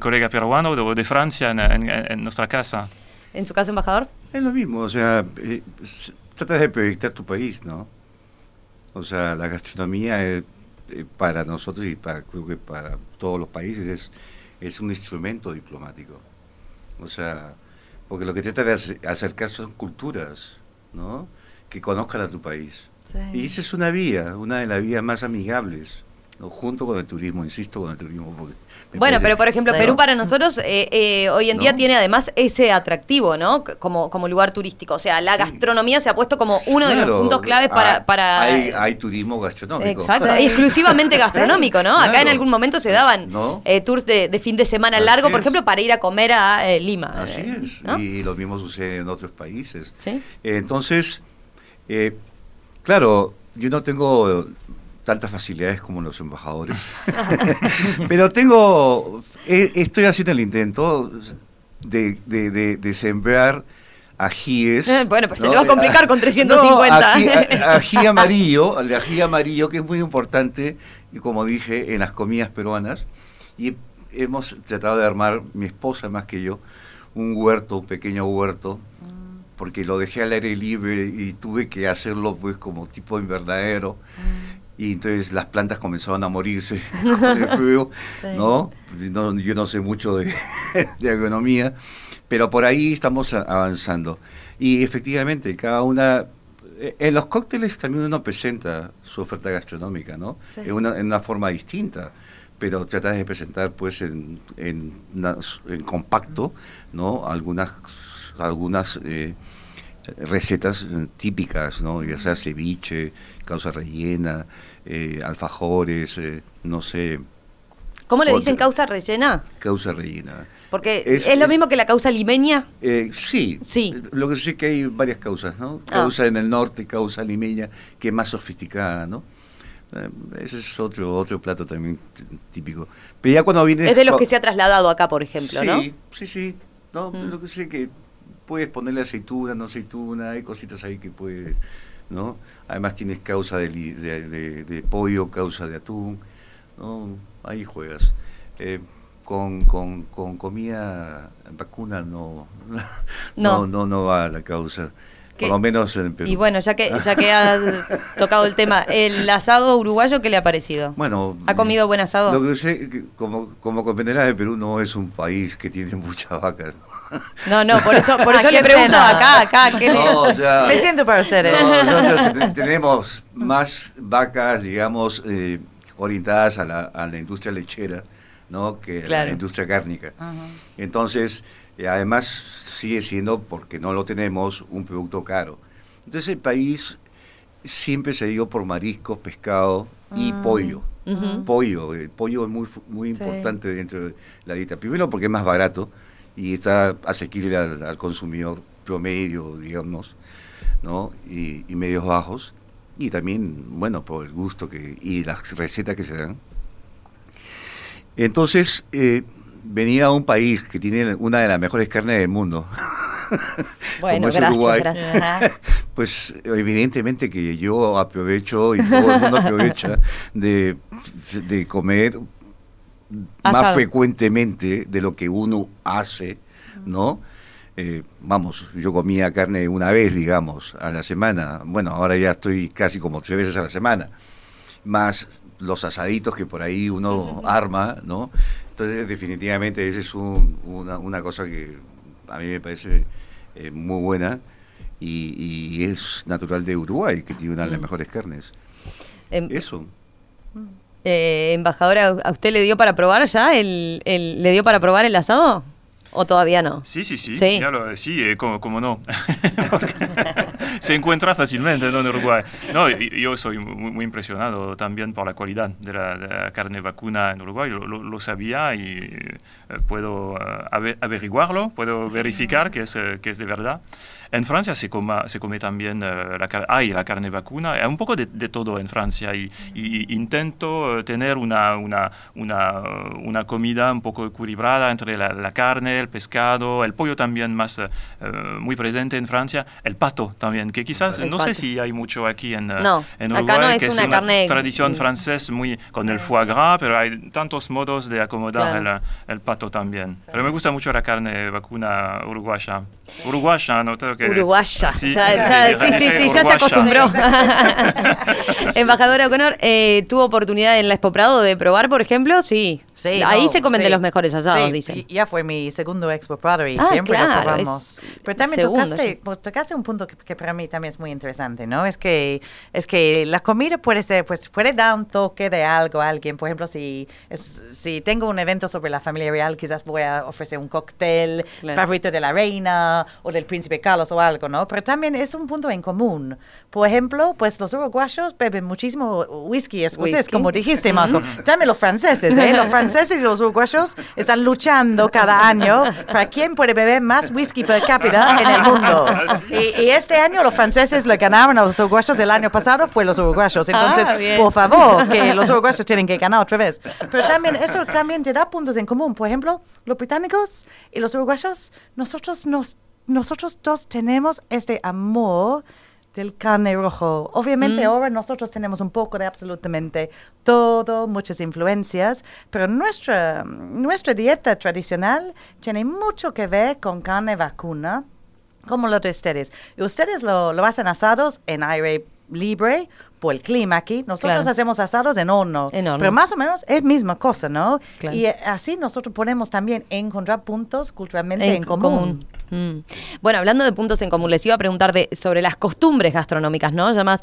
colega peruano, o de Francia en nuestra casa. ¿En su caso, embajador? Es lo mismo, o sea, eh, tratas de proyectar tu país, ¿no? O sea, la gastronomía eh, para nosotros y para, creo que para todos los países es, es un instrumento diplomático. O sea, porque lo que trata de acercar son culturas, ¿no? Que conozcan a tu país. Y esa es una vía, una de las vías más amigables junto con el turismo, insisto, con el turismo. Bueno, pero por ejemplo, Perú para nosotros eh, eh, hoy en día tiene además ese atractivo, ¿no? Como, como lugar turístico. O sea, la gastronomía se ha puesto como uno de los puntos claves para... Ah, para hay, turismo gastronómico. Exacto, exclusivamente gastronómico, ¿no? Acá en algún momento se daban eh, tours de, fin de semana largo, por ejemplo, para ir a comer a Lima. Así es, y lo mismo sucede en otros países. entonces, claro, yo no tengo tantas facilidades como los embajadores. Pero tengo, estoy haciendo el intento de, de, sembrar ajíes. Eh, bueno, pero se le va a complicar con 350. ají, amarillo, el ají amarillo que es muy importante, y como dije, en las comidas peruanas. Y hemos tratado de armar, mi esposa más que yo, un huerto, un pequeño huerto, mm. porque lo dejé al aire libre y tuve que hacerlo pues como tipo invernadero. Mm y entonces las plantas comenzaban a morirse con el frío, ¿no? Yo no sé mucho de, de, agronomía, pero por ahí estamos avanzando. Y efectivamente, cada una... Eh, en los cócteles también uno presenta su oferta gastronómica, ¿no? En, una, en una forma distinta pero tratas de presentar pues en, en, en compacto, ¿no? Algunas, algunas eh, recetas típicas, ¿no? Ya sea ceviche, causa rellena, eh, alfajores, eh, no sé. ¿Cómo le dicen causa rellena? Causa rellena. Porque es, lo mismo que la causa limeña. Eh, sí, sí. Lo que sí que hay varias causas, ¿no? Ah. Causa en el norte, causa limeña, que es más sofisticada, ¿no? ese es otro otro plato también típico. Pero ya cuando viene es de los que se ha trasladado acá, por ejemplo, sí, ¿no? Sí, sí, no, mm. lo que sé que puedes ponerle aceituna, no aceituna, hay cositas ahí que puede ¿no? Además tienes causa de, de, pollo, causa de atún, ¿no? Ahí juegas. Eh, con, con, con, comida vacuna no, no, no, no va la causa. Por lo menos en Perú. Y bueno, ya que, ya que has tocado el tema, ¿el asado uruguayo qué le ha parecido? Bueno. ¿Ha comido buen asado? Lo que sé, como, como comprenderás, el Perú no es un país que tiene muchas vacas. No, no, por eso, por eso le pregunto acá, acá. ¿qué no, o sea, Me siento para ustedes. No, tenemos más vacas, digamos, eh, orientadas a la, a la industria lechera. ¿no? que la industria cárnica. Entonces, eh, además sigue siendo, porque no lo tenemos, un producto caro. Entonces el país siempre se dio por mariscos, pescado y ah. pollo. Pollo, el pollo es muy, muy importante dentro de la dieta. Primero porque es más barato y está asequible al, consumidor promedio, digamos, ¿no? Y, y, medios bajos. Y también, bueno, por el gusto que y las recetas que se dan. Entonces, eh, venir a un país que tiene una de las mejores carnes del mundo, bueno, gracias, Uruguay, pues evidentemente que yo aprovecho y todo el mundo aprovecha de, comer más frecuentemente de lo que uno hace, ¿no? Eh, vamos, yo comía carne una vez, digamos, a la semana. Bueno, ahora ya estoy casi como tres veces a la semana. Más los asaditos que por ahí uno arma, ¿no? Entonces, definitivamente, esa es una, una, cosa que a mí me parece eh, muy buena y, es natural de Uruguay, que tiene una de las mejores carnes. Em, Eso. Eh, embajadora, ¿a usted le dio para probar ya el, el, le dio para probar el asado? ¿O todavía no? Sí, sí, sí. Sí, sí eh, como, no. se encuentra fácilmente en Uruguay. No, yo soy muy, impresionado también por la calidad de la, carne vacuna en Uruguay. Lo, sabía y eh, puedo averiguarlo, puedo verificar que es, que es de verdad. En Francia se, se come también eh, la, hay la carne vacuna, hay un poco de, todo en Francia y, intento eh, tener una, una, una, una, comida un poco equilibrada entre la, carne, el pescado, el pollo también más eh, muy presente en Francia, el pato también, que quizás no sé si hay mucho aquí en, en Uruguay, que es una, tradición francesa muy con el foie gras, pero hay tantos modos de acomodar el, el, pato también. Pero me gusta mucho la carne vacuna uruguaya. Uruguaya, no tengo Uruguaya. Sí, ya, sí, sí, sí, ya se acostumbró. Embajadora O'Connor, eh, ¿tuvo oportunidad en la Expo Prado de probar, por ejemplo? Sí. Sí Ahí se comen de los mejores asados, dicen. Ya fue mi segundo Expo Prado y ah, siempre lo probamos. Pero también tocaste, pues, tocaste, un punto que, para mí también es muy interesante, ¿no? Es que, es que la comida puede ser, pues puede dar un toque de algo a alguien. Por ejemplo, si, si tengo un evento sobre la familia real, quizás voy a ofrecer un cóctel favorito de la reina o del príncipe Carlos o algo, ¿no? Pero también es un punto en común. Por ejemplo, pues los uruguayos beben muchísimo whisky escocés, como dijiste, Marco. También los franceses, ¿eh? Los franceses y los uruguayos están luchando cada año para quién puede beber más whisky per cápita en el mundo. Ah, y, este año los franceses le ganaron a los uruguayos, el año pasado fue los uruguayos. Ah, Entonces, por favor, que los uruguayos tienen que ganar otra vez. Pero también eso también te da puntos en común. Por ejemplo, los británicos y los uruguayos, nosotros nos nosotros dos tenemos este amor del carne rojo. Obviamente mm. ahora nosotros tenemos un poco de absolutamente todo, muchas influencias, pero nuestra, nuestra dieta tradicional tiene mucho que ver con carne vacuna, como lo de ustedes. Y ustedes lo, lo hacen asados en aire libre por el clima aquí. Nosotros hacemos asados en horno, pero más o menos es misma cosa, ¿no? Y así nosotros podemos también encontrar puntos culturalmente en, común. Mm. Bueno, hablando de puntos en común, les iba a preguntar de, sobre las costumbres gastronómicas, ¿no? Además,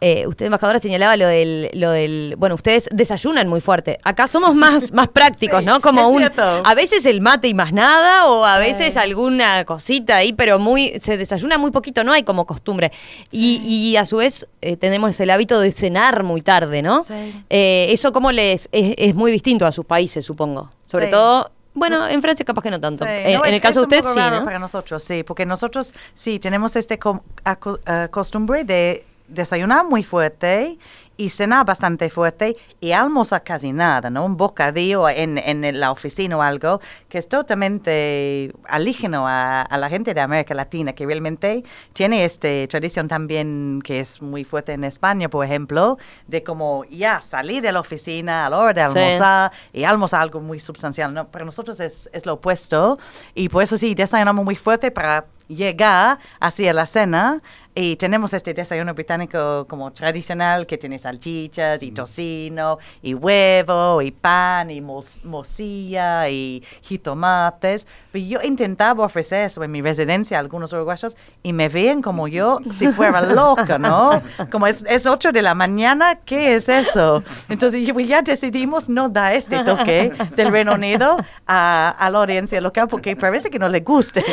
eh, usted, embajadora, señalaba lo del, lo del, bueno, ustedes desayunan muy fuerte. Acá somos más, más prácticos, ¿no? Como un, a veces el mate y más nada, o a veces alguna cosita ahí, pero muy, se desayuna muy poquito, no hay como costumbre. Y, y a su vez eh, tenemos el hábito de cenar muy tarde, ¿no? Eh, eso como les es, muy distinto a sus países, supongo. Sobre todo bueno, en Francia capaz que no tanto. en, el caso de usted, sí, ¿no? Para nosotros, sí, porque nosotros sí tenemos este eh, costumbre de desayunar muy fuerte y cenar bastante fuerte y almorzar casi nada, ¿no? Un bocadillo en, en la oficina o algo que es totalmente alígeno a, a, la gente de América Latina, que realmente tiene esta tradición también que es muy fuerte en España, por ejemplo, de como ya salir de la oficina a la hora de almorzar y almorzar algo muy sustancial, ¿no? Para nosotros es, es lo opuesto y por eso sí, desayunamos muy fuerte para llegar hacia la cena y tenemos este desayuno británico como tradicional que tiene salchichas y mm. tocino y huevo y pan y morcilla y jitomates. Pero yo intentaba ofrecer eso en mi residencia a algunos uruguayos y me ven como yo si fuera loca, ¿no? Como es, es 8 de la mañana, ¿qué es eso? Entonces ya decidimos no dar este toque del Reino Unido a, a la audiencia local porque parece que no le guste.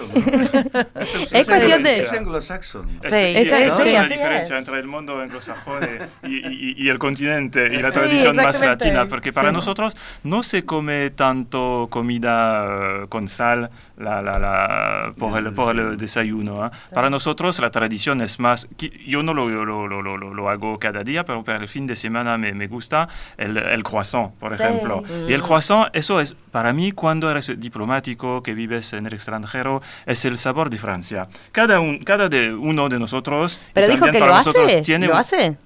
Es cuestión de anglo-saxon. Sí, esa, es la diferencia entre el mundo anglosajón y, y, el continente y la tradición más latina, porque para nosotros no se come tanto comida eh, con sal la, la, la, por, el, por el desayuno. ¿eh? Para nosotros la tradición es más, yo no lo, lo, lo, lo, hago cada día, pero para el fin de semana me, me gusta el, el, croissant, por ejemplo. Y el croissant, eso es para mí cuando eres diplomático, que vives en el extranjero, es el sabor de Francia. Cada, un, cada de uno de nosotros. Pero dijo que lo hace. Tiene ¿Lo hace?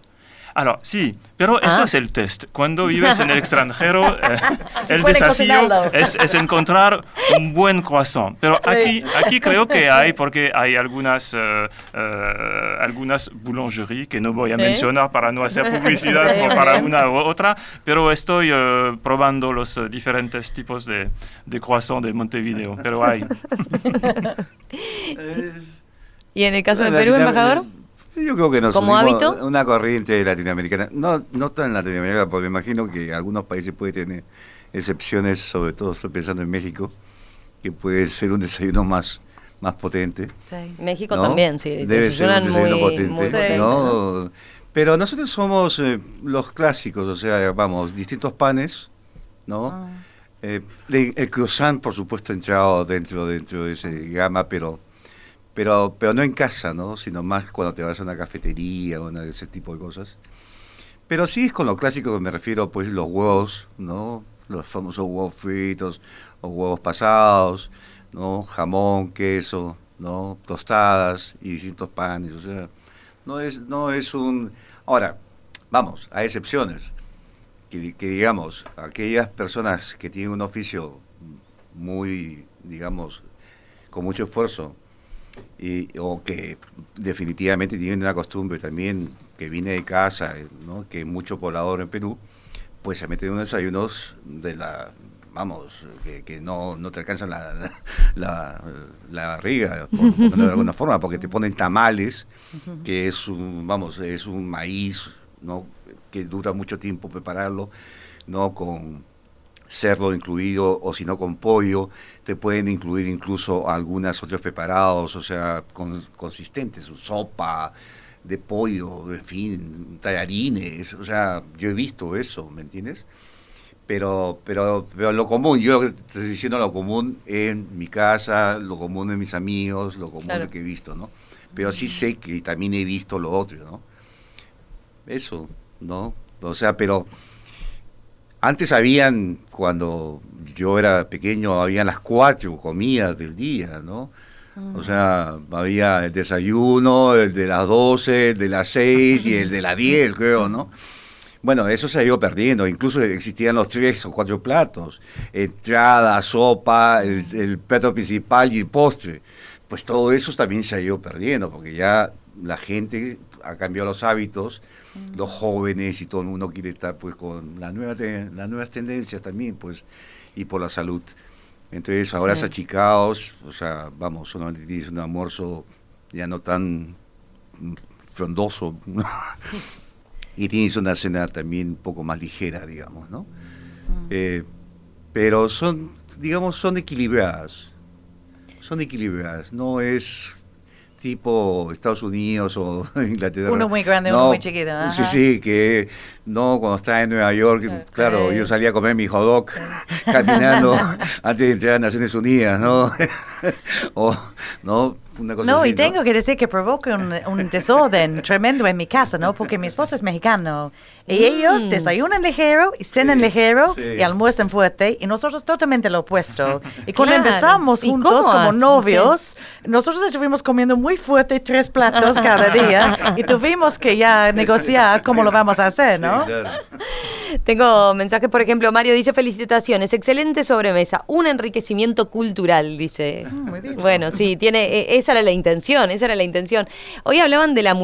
Ah, sí, pero eso Ah. es el test. Cuando vives en el extranjero, eh, el desafío es, es encontrar un buen croissant. Pero aquí, aquí creo que hay, porque hay algunas, eh, eh, algunas boulangeries que no voy a Sí. mencionar para no hacer publicidad Sí, para bien. una u otra, pero estoy eh, probando los diferentes tipos de, de croissant de Montevideo. Pero hay. ¿Y en el caso de Perú, embajador? Yo creo que nos ¿Como hábito? una corriente latinoamericana. No, no tan latinoamericana, porque me imagino que algunos países pueden tener excepciones, sobre todo estoy pensando en México, que puede ser un desayuno más, más potente. Sí. México ¿no? también, sí. Debe ser un desayuno muy, potente, muy ¿no? ¿no? Pero nosotros somos eh, los clásicos, o sea, vamos, distintos panes, ¿no? Ah. Eh, el, el croissant, por supuesto, ha entrado dentro, dentro de ese gama, pero, pero, pero no en casa, ¿no? Sino más cuando te vas a una cafetería o ese tipo de cosas. Pero sí es con lo clásico que me refiero, pues los huevos, ¿no? Los famosos huevos fritos o huevos pasados, ¿no? Jamón, queso, ¿no? Tostadas y distintos panes, o sea, no es, no es un... Ahora, vamos, hay excepciones que, que, digamos, aquellas personas que tienen un oficio muy, digamos, con mucho esfuerzo, y, o que definitivamente tienen una costumbre también que viene de casa, ¿no? que es mucho poblador en Perú, pues se meten unos desayunos de la, vamos, que, que no, no te alcanzan la, la, la barriga, por ponerlo de alguna forma, porque te ponen tamales, que es un, vamos, es un maíz, ¿no? que dura mucho tiempo prepararlo, ¿no? Con cerdo incluido o si no con pollo, te pueden incluir incluso algunas otros preparados, o sea, con, consistentes, sopa de pollo, en fin, tallarines, o sea, yo he visto eso, ¿me entiendes? Pero, pero, pero lo común, yo estoy diciendo lo común en mi casa, lo común en mis amigos, lo común Claro. que he visto, ¿no? Pero sí sé que también he visto lo otro, ¿no? Eso, ¿no? O sea, pero antes habían, cuando yo era pequeño, habían las cuatro comidas del día, ¿no? O sea, había el desayuno, el de las 12, el de las 6 y el de las 10, creo, ¿no? Bueno, eso se ha ido perdiendo, incluso existían los tres o cuatro platos, entrada, sopa, el, el plato principal y el postre. Pues todo eso también se ha ido perdiendo, porque ya la gente ha cambiado los hábitos, los jóvenes y todo el mundo quiere estar pues con la nueva te- las nuevas tendencias también, pues, y por la salud. Entonces ahora Sí. es achicados, o sea, vamos, solamente tienes un almuerzo ya no tan mm, frondoso, y tienes una cena también un poco más ligera, digamos, ¿no? Eh, pero son, digamos, son equilibradas, son equilibradas, no es tipo Estados Unidos o Inglaterra. Uno muy grande, uno muy chiquito, Sí, ajá. sí, que no, cuando estaba en Nueva York, claro, yo salía a comer mi hot dog caminando antes de entrar a Naciones Unidas, ¿no? o, ¿no? Una cosa No, así, y tengo que decir que provoca un, un desorden tremendo en mi casa, ¿no? Porque mi esposo es mexicano y ellos desayunan ligero y cenan Sí, ligero sí. y almuerzan fuerte y nosotros totalmente lo opuesto. Y cuando Claro. empezamos ¿Y juntos como novios, nosotros estuvimos comiendo muy fuerte tres platos cada día y tuvimos que ya negociar cómo lo vamos a hacer, ¿no? Claro. Tengo mensajes, por ejemplo, Mario dice felicitaciones, excelente sobremesa, un enriquecimiento cultural, dice. Bueno, sí, tiene, eh, esa era la intención, esa era la intención. Hoy hablaban de la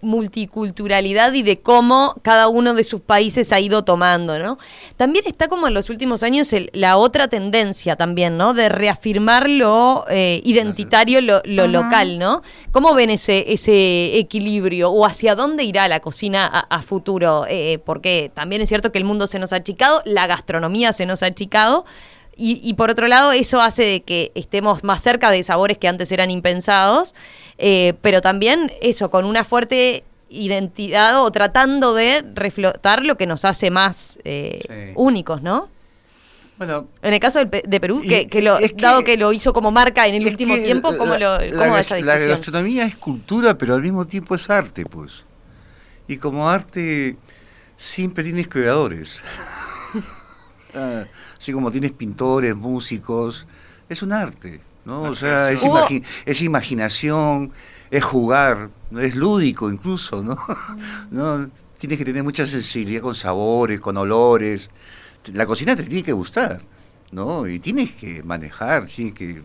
multiculturalidad y de cómo cada uno de sus países ha ido tomando, ¿no? También está como en los últimos años el- la otra tendencia también, ¿no? De reafirmar lo eh, identitario, lo, lo local, ¿no? ¿Cómo ven ese, ese equilibrio o hacia dónde irá la cocina a, a futuro? Eh, porque también es cierto que el mundo se nos ha achicado, la gastronomía se nos ha achicado. Y, y por otro lado, eso hace de que estemos más cerca de sabores que antes eran impensados, eh, pero también eso, con una fuerte identidad o tratando de reflotar lo que nos hace más eh, Sí. únicos, ¿no? Bueno, En el caso Pe- de Perú, Y- que, que lo, que- dado que lo hizo como marca en el último tiempo, ¿cómo, la- lo, la cómo esa La discusión? gastronomía es cultura, pero al mismo tiempo es arte, pues. Y como arte siempre tienes creadores. Ah, Así como tienes pintores, músicos, es un arte, ¿no? O sea, es, Hubo- imagi- es imaginación, es jugar, es lúdico incluso, ¿no? ¿No? tienes que tener mucha sensibilidad con sabores, con olores. La cocina te tiene que gustar, ¿no? Y tienes que manejar, tienes que...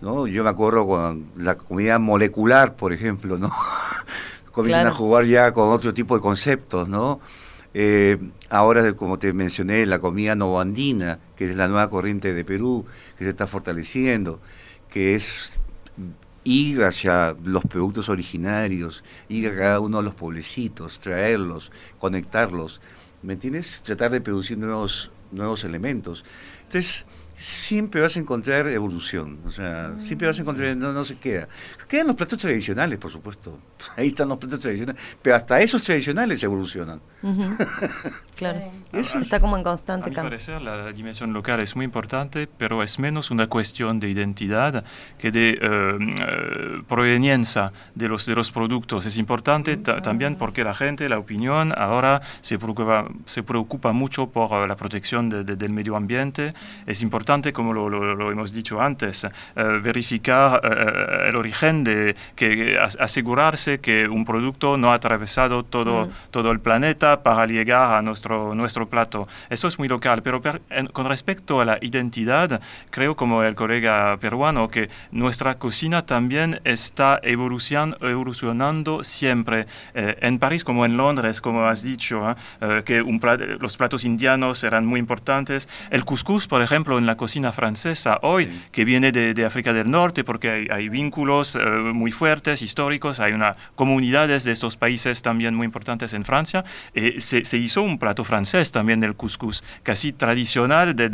¿no? Yo me acuerdo con la comida molecular, por ejemplo, ¿no? Comienzan a jugar ya con otro tipo de conceptos, ¿no? Eh, ahora, como te mencioné, la comida novandina, que es la nueva corriente de Perú, que se está fortaleciendo, que es ir hacia los productos originarios, ir a cada uno de los pueblecitos, traerlos, conectarlos, ¿me entiendes? Tratar de producir nuevos, nuevos elementos. Entonces, siempre vas a encontrar evolución, o sea, siempre vas a encontrar, no, no se queda. Quedan los platos tradicionales, por supuesto, ahí están los platos tradicionales, pero hasta esos tradicionales evolucionan. claro, eso está como en constante cambio. A mi parecer, la dimensión local es muy importante, pero es menos una cuestión de identidad que de eh, eh, proveniencia de los, de los productos. Es importante también porque la gente, la opinión, ahora se preocupa, se preocupa mucho por eh, la protección del medio ambiente. Es importante como lo, hemos dicho antes, eh, verificar el origen de que asegurarse que un producto no ha atravesado todo, mm. todo el planeta para llegar a nuestro, nuestro plato. Eso es muy local, pero con respecto a la identidad, creo como el colega peruano que nuestra cocina también está evolucionando siempre. en París como en Londres, como has dicho, que los platos indianos eran muy importantes. El couscous, por ejemplo, en la cocina francesa hoy, que viene de, África del Norte, porque hay, vínculos eh, muy fuertes, históricos, hay una comunidades de estos países también muy importantes en Francia. Eh, se, hizo un plato francés también del couscous, casi tradicional de,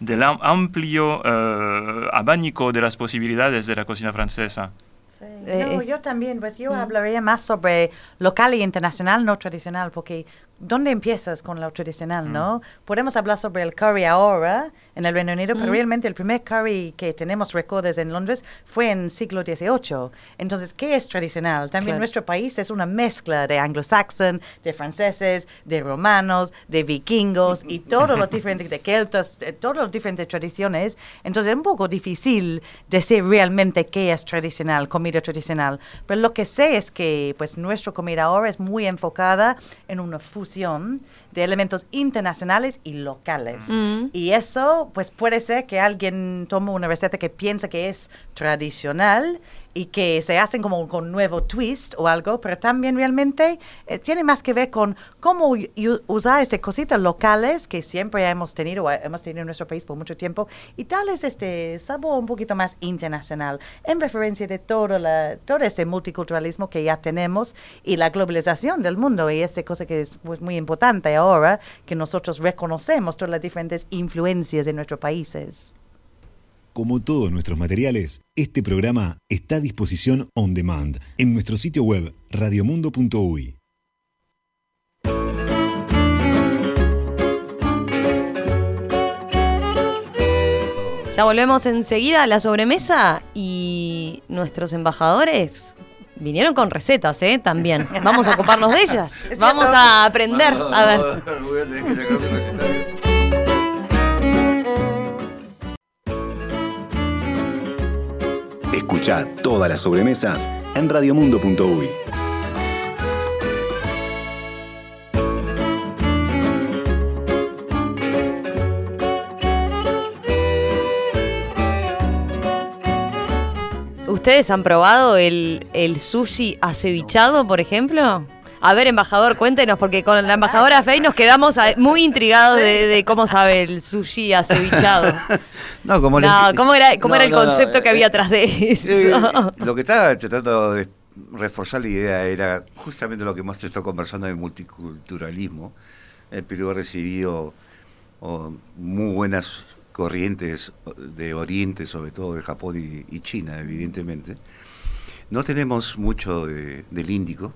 del amplio eh, abanico de las posibilidades de la cocina francesa. Yo también, pues yo mm. hablaría más sobre local y internacional, no tradicional, porque ¿dónde empiezas con lo tradicional, no? Mm. Podemos hablar sobre el curry ahora en el Reino Unido, pero mm. realmente el primer curry que tenemos recuerdos en Londres fue en siglo XVIII. Entonces, ¿qué es tradicional? También nuestro país es una mezcla de anglo-saxon, de franceses, de romanos, de vikingos y todos los diferentes, de celtas, todas las diferentes tradiciones. Entonces, es un poco difícil decir realmente qué es tradicional, comida tradicional. Pero lo que sé es que, pues, nuestra comida ahora es muy enfocada en una fusión de elementos internacionales y locales. Mm. Y eso, pues puede ser que alguien tome una receta que piensa que es tradicional y que se hacen como con nuevo twist o algo, pero también realmente eh, tiene más que ver con cómo usar este cositas locales que siempre hemos tenido, hemos tenido en nuestro país por mucho tiempo, y darles este sabor un poquito más internacional, en referencia de todo, la, todo este multiculturalismo que ya tenemos y la globalización del mundo, y esta cosa que es pues, muy importante ahora, que nosotros reconocemos todas las diferentes influencias de nuestros países. Como todos nuestros materiales, este programa está a disposición on demand en nuestro sitio web radiomundo.uy. Ya volvemos enseguida a la sobremesa y nuestros embajadores vinieron con recetas, ¿eh? También. Vamos a ocuparnos de ellas. Vamos a aprender. A ver. Escucha todas las sobremesas en radiomundo.uy. ¿Ustedes han probado el, el sushi acevichado, por ejemplo? A ver, embajador, cuéntenos, porque con la embajadora Fey nos quedamos muy intrigados de, cómo sabe el sushi acevichado. no, como ¿cómo era, cómo era el concepto que había atrás de eso? lo que estaba tratando de reforzar la idea era justamente lo que hemos estado conversando de multiculturalismo. El Perú ha recibido muy buenas corrientes de Oriente, sobre todo de Japón y, China, evidentemente. No tenemos mucho del Índico,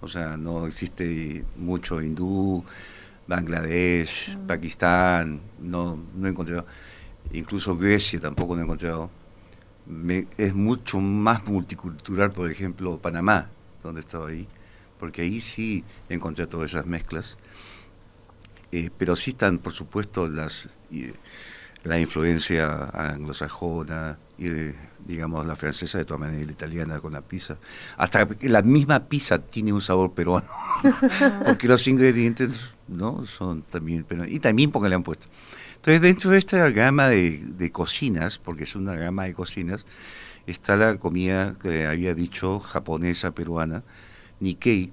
o sea, no existe mucho hindú, Bangladesh, mm. Pakistán, no, no he encontrado, incluso Grecia tampoco no he encontrado. es mucho más multicultural, por ejemplo, Panamá, donde estaba ahí, porque ahí sí encontré todas esas mezclas. Eh, pero sí están, por supuesto, las, la influencia anglosajona, y digamos, la francesa de todas maneras, la italiana con la pizza. Hasta la misma pizza tiene un sabor peruano, porque los ingredientes no son también peruanos, y también porque le han puesto. Entonces, dentro de esta gama de, de, cocinas, porque es una gama de cocinas, está la comida que había dicho japonesa, peruana, Nikkei,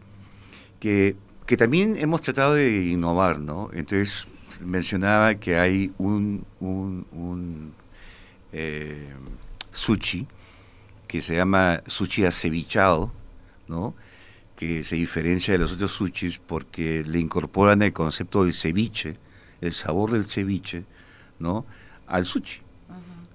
que, que también hemos tratado de innovar, ¿no? Entonces, mencionaba que hay un, un, un eh, sushi, que se llama sushi acevichado, ¿no? que se diferencia de los otros sushis porque le incorporan el concepto del ceviche, el sabor del ceviche, ¿no? al sushi.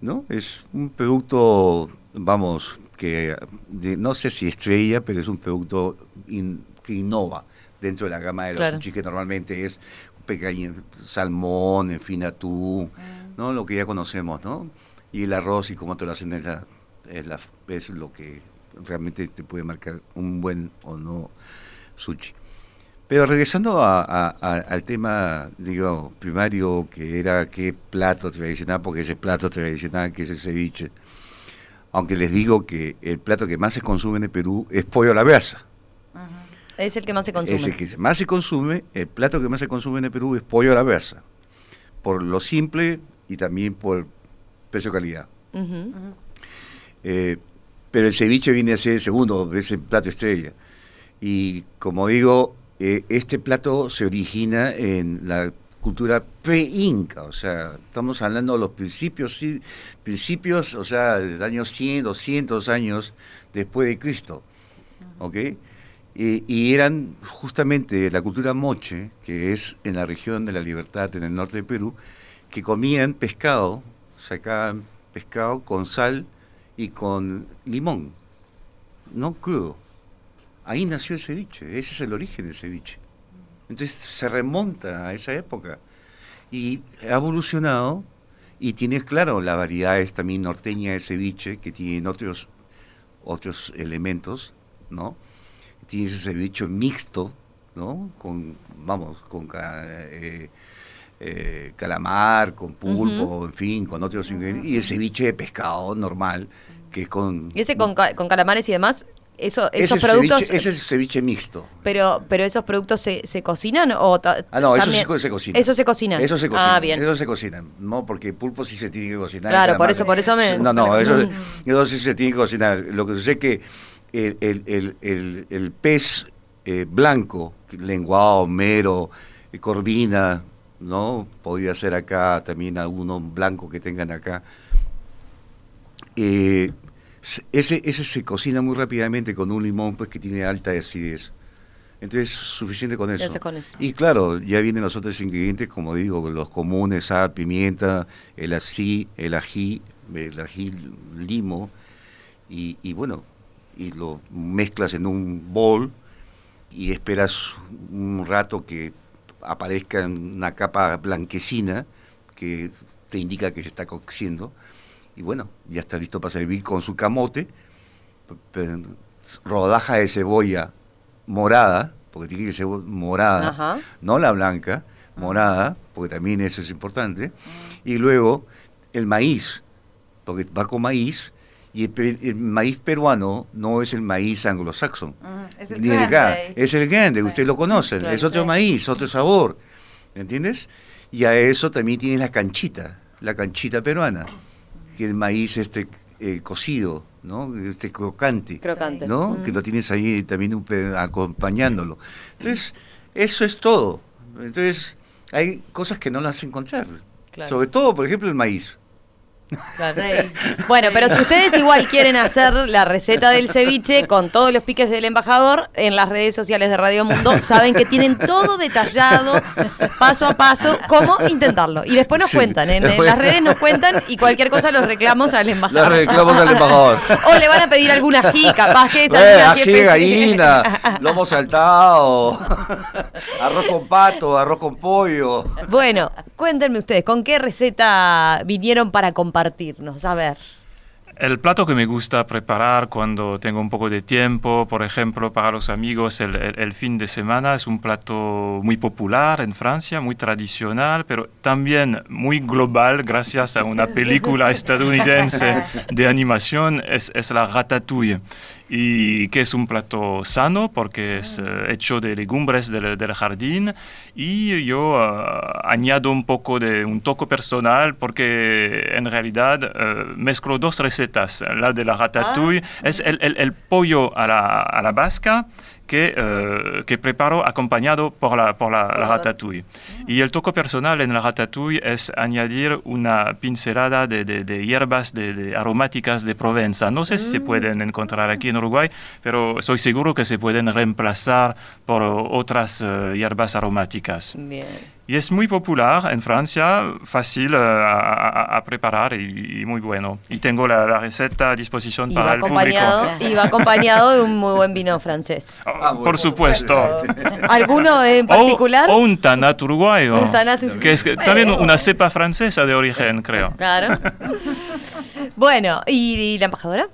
¿no? Es un producto, vamos, que no sé si estrella, pero es un producto que innova dentro de la gama de los sushi que normalmente es pequeño salmón, en fin, atún, ¿no? Lo que ya conocemos, ¿no? Y el arroz y cómo te lo hacen es, la, es, lo que realmente te puede marcar un buen o no sushi. Pero regresando al tema, digo, primario, que era qué plato tradicional, porque ese plato tradicional que es el ceviche, aunque les digo que el plato que más se consume en el Perú es pollo a la brasa. Es el que más se consume. Es el que más se consume, el plato que más se consume en el Perú es pollo a la brasa, por lo simple y también por precio-calidad. Eh, pero el ceviche viene a ser el segundo, es el plato estrella. Y como digo, eh, este plato se origina en la cultura pre-inca, o sea, estamos hablando de los principios, principios, o sea, del año 100, 200 años después de Cristo, ¿ok? Y eran justamente la cultura moche, que es en la región de la Libertad, en el norte de Perú, que comían pescado, sacaban pescado con sal y con limón, no crudo. Ahí nació el ceviche, ese es el origen del ceviche. Entonces se remonta a esa época y ha evolucionado y tienes, claro, la variedad es también norteña de ceviche que tiene otros, otros elementos, ¿no? Tienes ese ceviche mixto, ¿no? Con, vamos, con eh, eh, calamar, con pulpo, en fin, con otros ingredientes, y el ceviche de pescado normal, que es con... ¿Y ese con, con calamares y demás? Eso, esos productos. ese es el ceviche mixto. Pero, pero esos productos se, se cocinan o Ah, no, eso se, se cocina. Eso se cocina. Eso se cocina. Ah, bien. Eso se cocina, no, porque pulpo sí se tiene que cocinar. Claro, por eso, por eso me. No, no, eso, eso, sí se tiene que cocinar. Lo que sé es que el, el, el, el pez eh, blanco, lenguado, mero, eh, corvina, ¿no? Podría ser acá también alguno blanco que tengan acá. Eh, ese, ese se cocina muy rápidamente con un limón pues que tiene alta acidez. Entonces, suficiente con eso. Y claro, ya vienen los otros ingredientes, como digo, los comunes, sal, pimienta, el ají, el ají, el ají limo, y, y, bueno, y lo mezclas en un bol y esperas un rato que aparezca una capa blanquecina que te indica que se está cociendo. Y bueno, ya está listo para servir con su camote, rodaja de cebolla morada, porque tiene que ser morada, no la blanca, morada, porque también eso es importante, y luego el maíz, porque va con maíz, y el, maíz peruano no es el maíz anglosaxón, es el grande. es el grande, usted lo conoce, es otro maíz, otro sabor, ¿entiendes? Y a eso también tiene la canchita, la canchita peruana que el maíz este eh, cocido, ¿no? Este crocante, ¿no? Mm. Que lo tienes ahí también acompañándolo. Entonces, eso es todo. Entonces, hay cosas que no las encontrar. Sobre todo, por ejemplo, el maíz. Bueno, pero si ustedes igual quieren hacer la receta del ceviche con todos los piques del embajador, en las redes sociales de Radio Mundo saben que tienen todo detallado, paso a paso, cómo intentarlo. Y después nos cuentan, en, las redes nos cuentan y cualquier cosa los reclamos al embajador. Los reclamos al embajador. o le van a pedir alguna ají, capaz que eh, ají de gallina, lomo saltado, arroz con pato, arroz con pollo. Bueno, cuéntenme ustedes, ¿con qué receta vinieron para compartir? Compartirnos? A ver. El plato que me gusta preparar cuando tengo un poco de tiempo, por ejemplo, para los amigos el, el, fin de semana, es un plato muy popular en Francia, muy tradicional, pero también muy global gracias a una película estadounidense de animación, es, es la ratatouille y que es un plato sano porque es ah. eh, hecho de legumbres del, del jardín y yo uh, añado un poco de un toque personal porque en realidad uh, mezclo dos recetas. La de la ratatouille ah. es el, el, el, pollo a la, a la vasca que, uh, que preparo acompañado por la, por la, la ratatouille. Y el toque personal en la ratatouille es añadir una pincelada de, de, de hierbas de, de, aromáticas de Provenza. No sé si se mm. pueden encontrar aquí en Uruguay, pero soy seguro que se pueden reemplazar por otras uh, hierbas aromáticas. Bien. Y es muy popular en Francia, fácil uh, a, a, preparar y, y, muy bueno. Y tengo la, la receta a disposición y para el público. Y va acompañado de un muy buen vino francés. Oh, ah, por bueno, supuesto. ¿Alguno en particular? O, o un tanat uruguayo. Un tanat que es bueno. también una cepa francesa de origen, creo. Claro. bueno, ¿y, y la embajadora?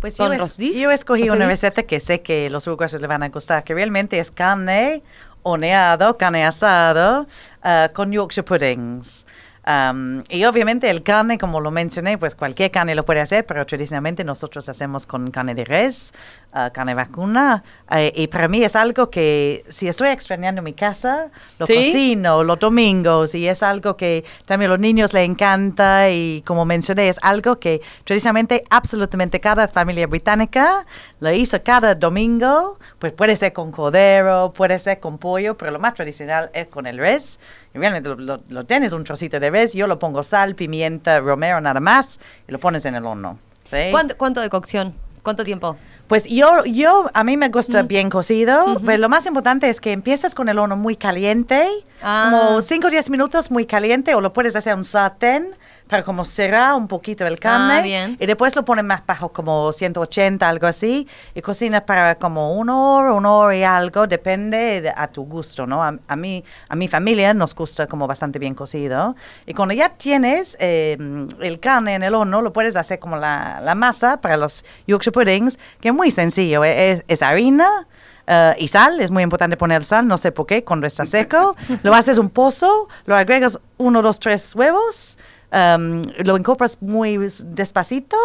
Pues yo, es, yo, escogí una receta que sé que los uruguayos le van a gustar, que realmente es carne horneado, carne asado, uh, con Yorkshire puddings. Um, y obviamente el carne, como lo mencioné, pues cualquier carne lo puede hacer, pero tradicionalmente nosotros hacemos con carne de res, uh, carne vacuna. Uh, y para mí es algo que si estoy extrañando mi casa, lo ¿Sí? cocino los domingos y es algo que también a los niños les encanta y como mencioné, es algo que tradicionalmente absolutamente cada familia británica lo hizo cada domingo. Pues puede ser con cordero, puede ser con pollo, pero lo más tradicional es con el res. Y realmente lo, lo, lo, tienes un trocito de res, yo lo pongo sal, pimienta, romero, nada más, y lo pones en el horno. ¿sí? ¿Cuánto, ¿Cuánto, de cocción? ¿Cuánto tiempo? Pues yo, yo a mí me gusta mm. bien cocido, uh -huh. pero lo más importante es que empiezas con el horno muy caliente, ah. como 5 o 10 minutos muy caliente, o lo puedes hacer en un sartén para como cerrar un poquito el carne ah, y después lo pones más bajo, como 180, algo así, y cocinas para como una hora, una hora y algo, depende de, a tu gusto, ¿no? A, a, mí, a mi familia nos gusta como bastante bien cocido. Y cuando ya tienes eh, el carne en el horno, lo puedes hacer como la, la masa para los Yorkshire puddings, que es muy sencillo, es, es harina, Uh, y sal, es muy importante poner sal, no sé por qué, cuando está seco. lo haces un pozo, lo agregas uno, dos, tres huevos, um, lo incorporas muy despacito,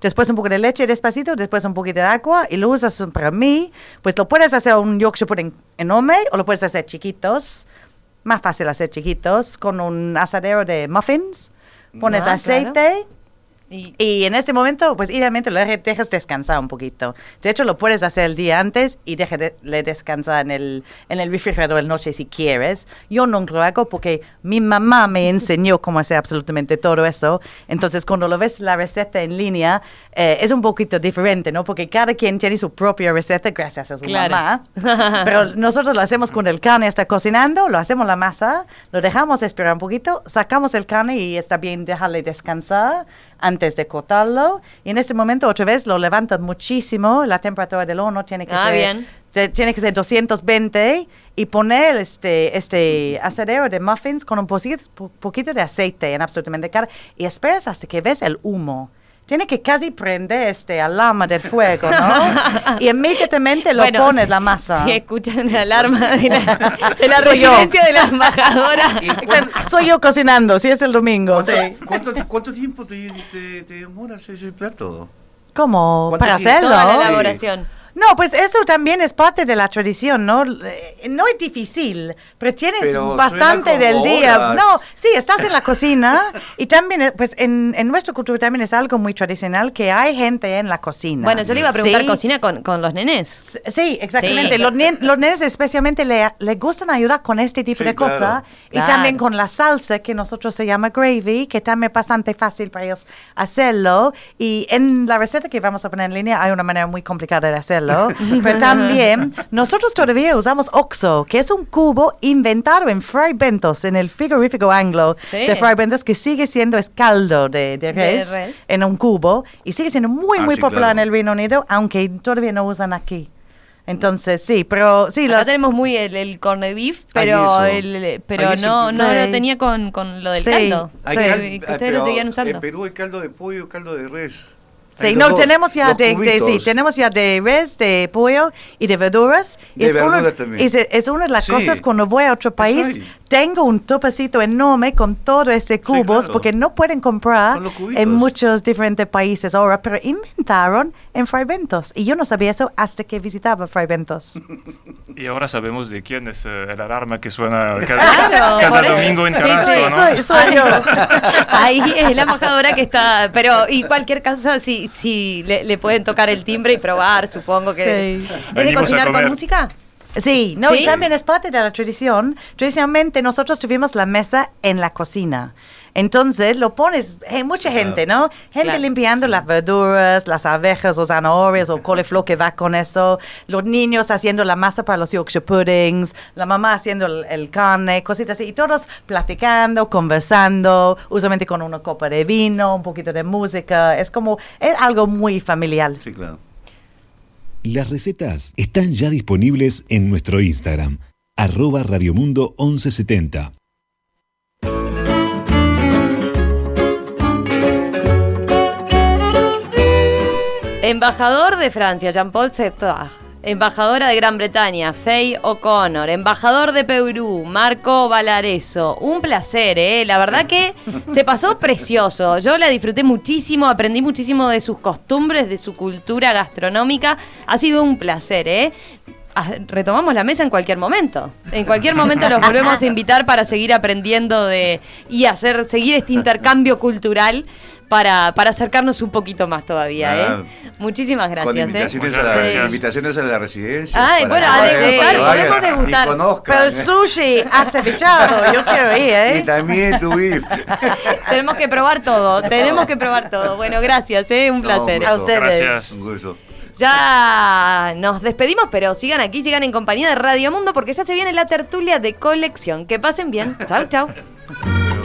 después un poco de leche despacito, después un poquito de agua y lo usas para mí, pues lo puedes hacer un Yorkshire pudding enorme o lo puedes hacer chiquitos, más fácil hacer chiquitos, con un asadero de muffins, pones ah, aceite. Claro y, y, en este momento, pues idealmente lo dejas descansar un poquito. De hecho, lo puedes hacer el día antes y déjale descansar en el, en el refrigerador de noche si quieres. Yo nunca lo hago porque mi mamá me enseñó cómo hacer absolutamente todo eso. Entonces, cuando lo ves la receta en línea, eh, es un poquito diferente, ¿no? Porque cada quien tiene su propia receta gracias a su claro. mamá. Pero nosotros lo hacemos cuando el carne está cocinando, lo hacemos la masa, lo dejamos esperar un poquito, sacamos el carne y está bien dejarle descansar antes de cortarlo. Y en este momento otra vez lo levantas muchísimo, la temperatura del horno tiene que ah, ser... Bien. Tiene que ser 220 y poner este, este asadero de muffins con un poquito, poquito de aceite en absolutamente cara y esperas hasta que ves el humo tiene que casi prender este alarma del fuego, ¿no? y inmediatamente lo bueno, pones la masa. Sí, escuchan la alarma de la, de la residencia de la embajadora. Soy yo cocinando, si sí, es el domingo. ¿Cuánto, sí. ¿cuánto, ¿cuánto tiempo te, te, te demoras ese plato? ¿Cómo? ¿Para tiempo? hacerlo? Toda la elaboración. Sí. No, pues eso también es parte de la tradición, ¿no? Eh, no es difícil, pero tienes pero bastante del día. Horas. No, sí, estás en la cocina y también, eh, pues en, en, nuestra cultura también es algo muy tradicional que hay gente en la cocina. Bueno, yo le iba a preguntar, ¿Sí? ¿cocina con, con, los nenes? Sí, exactamente. Sí. Los, los, nenes especialmente le, le, gustan ayudar con este tipo sí, de cosas claro. y claro. también con la salsa que nosotros se llama gravy, que también es bastante fácil para ellos hacerlo. Y en la receta que vamos a poner en línea hay una manera muy complicada de hacerlo hacerlo, pero también nosotros todavía usamos Oxo, que es un cubo inventado en Fray Bentos, en el frigorífico anglo sí. de Fray Bentos, que sigue siendo es caldo de, de, res, de, res, en un cubo y sigue siendo muy, ah, muy sí, popular claro. en el Reino Unido, aunque todavía no usan aquí. Entonces, sí, pero sí. Acá los... tenemos muy el, el corned beef, pero, el, pero no, no sí. lo tenía con, con lo del sí. caldo. Sí. Cal, que ustedes lo seguían usando. En Perú hay caldo de pollo, caldo de res. Sí, no, tenemos ya de, sí, tenemos ya de res, de pollo y de verduras. De es, verduras uno, también. es, es una de las Sí. cosas cuando voy a otro país, tengo un topecito enorme con todo este cubos claro. porque no pueden comprar en muchos diferentes países ahora, pero inventaron en Fray Bentos. Y yo no sabía eso hasta que visitaba Fray Bentos. Y ahora sabemos de quién es eh, el alarma que suena cada, Claro, domingo en Carrasco, sí, ¿no? soy, soy yo. Ahí es la embajadora que está, pero y cualquier caso, si, si le, le pueden tocar el timbre y probar, supongo que... Sí. ¿Es de cocinar con música? Sí, no, ¿Sí? y también es parte de la tradición. Tradicionalmente nosotros tuvimos la mesa en la cocina. Entonces lo pones, hay mucha gente, ¿no? Gente limpiando las verduras, las abejas o zanahorias o coliflor que va con eso, los niños haciendo la masa para los Yorkshire puddings, la mamá haciendo el, carne, cositas así, y todos platicando, conversando, usualmente con una copa de vino, un poquito de música, es como, es algo muy familiar. Sí, claro. Las recetas están ya disponibles en nuestro Instagram, arroba radiomundo1170 Embajador de Francia, Jean-Paul Sartre. Embajadora de Gran Bretaña, Faye O'Connor. Embajador de Perú, Marco Valareso. Un placer, ¿eh? La verdad que se pasó precioso. Yo la disfruté muchísimo, aprendí muchísimo de sus costumbres, de su cultura gastronómica. Ha sido un placer, ¿eh? Ah, Retomamos la mesa en cualquier momento. En cualquier momento los volvemos a invitar para seguir aprendiendo de y hacer seguir este intercambio cultural para, para acercarnos un poquito más todavía. ¿eh? Muchísimas gracias. ¿eh? invitaciones, a la, gracias. invitaciones a la residencia. Ay, bueno, a degustar, podemos degustar. Y conozcan. Pero sushi acevichado, yo quiero ir, Y ¿eh? también tu beef. Tenemos que probar todo, tenemos que probar todo. Bueno, gracias, ¿eh? un No, placer. un A ustedes. Gracias. Un gusto. Ya nos despedimos, pero sigan aquí, sigan en compañía de Radio Mundo porque ya se viene la tertulia de colección. Que pasen bien. Chau, chau.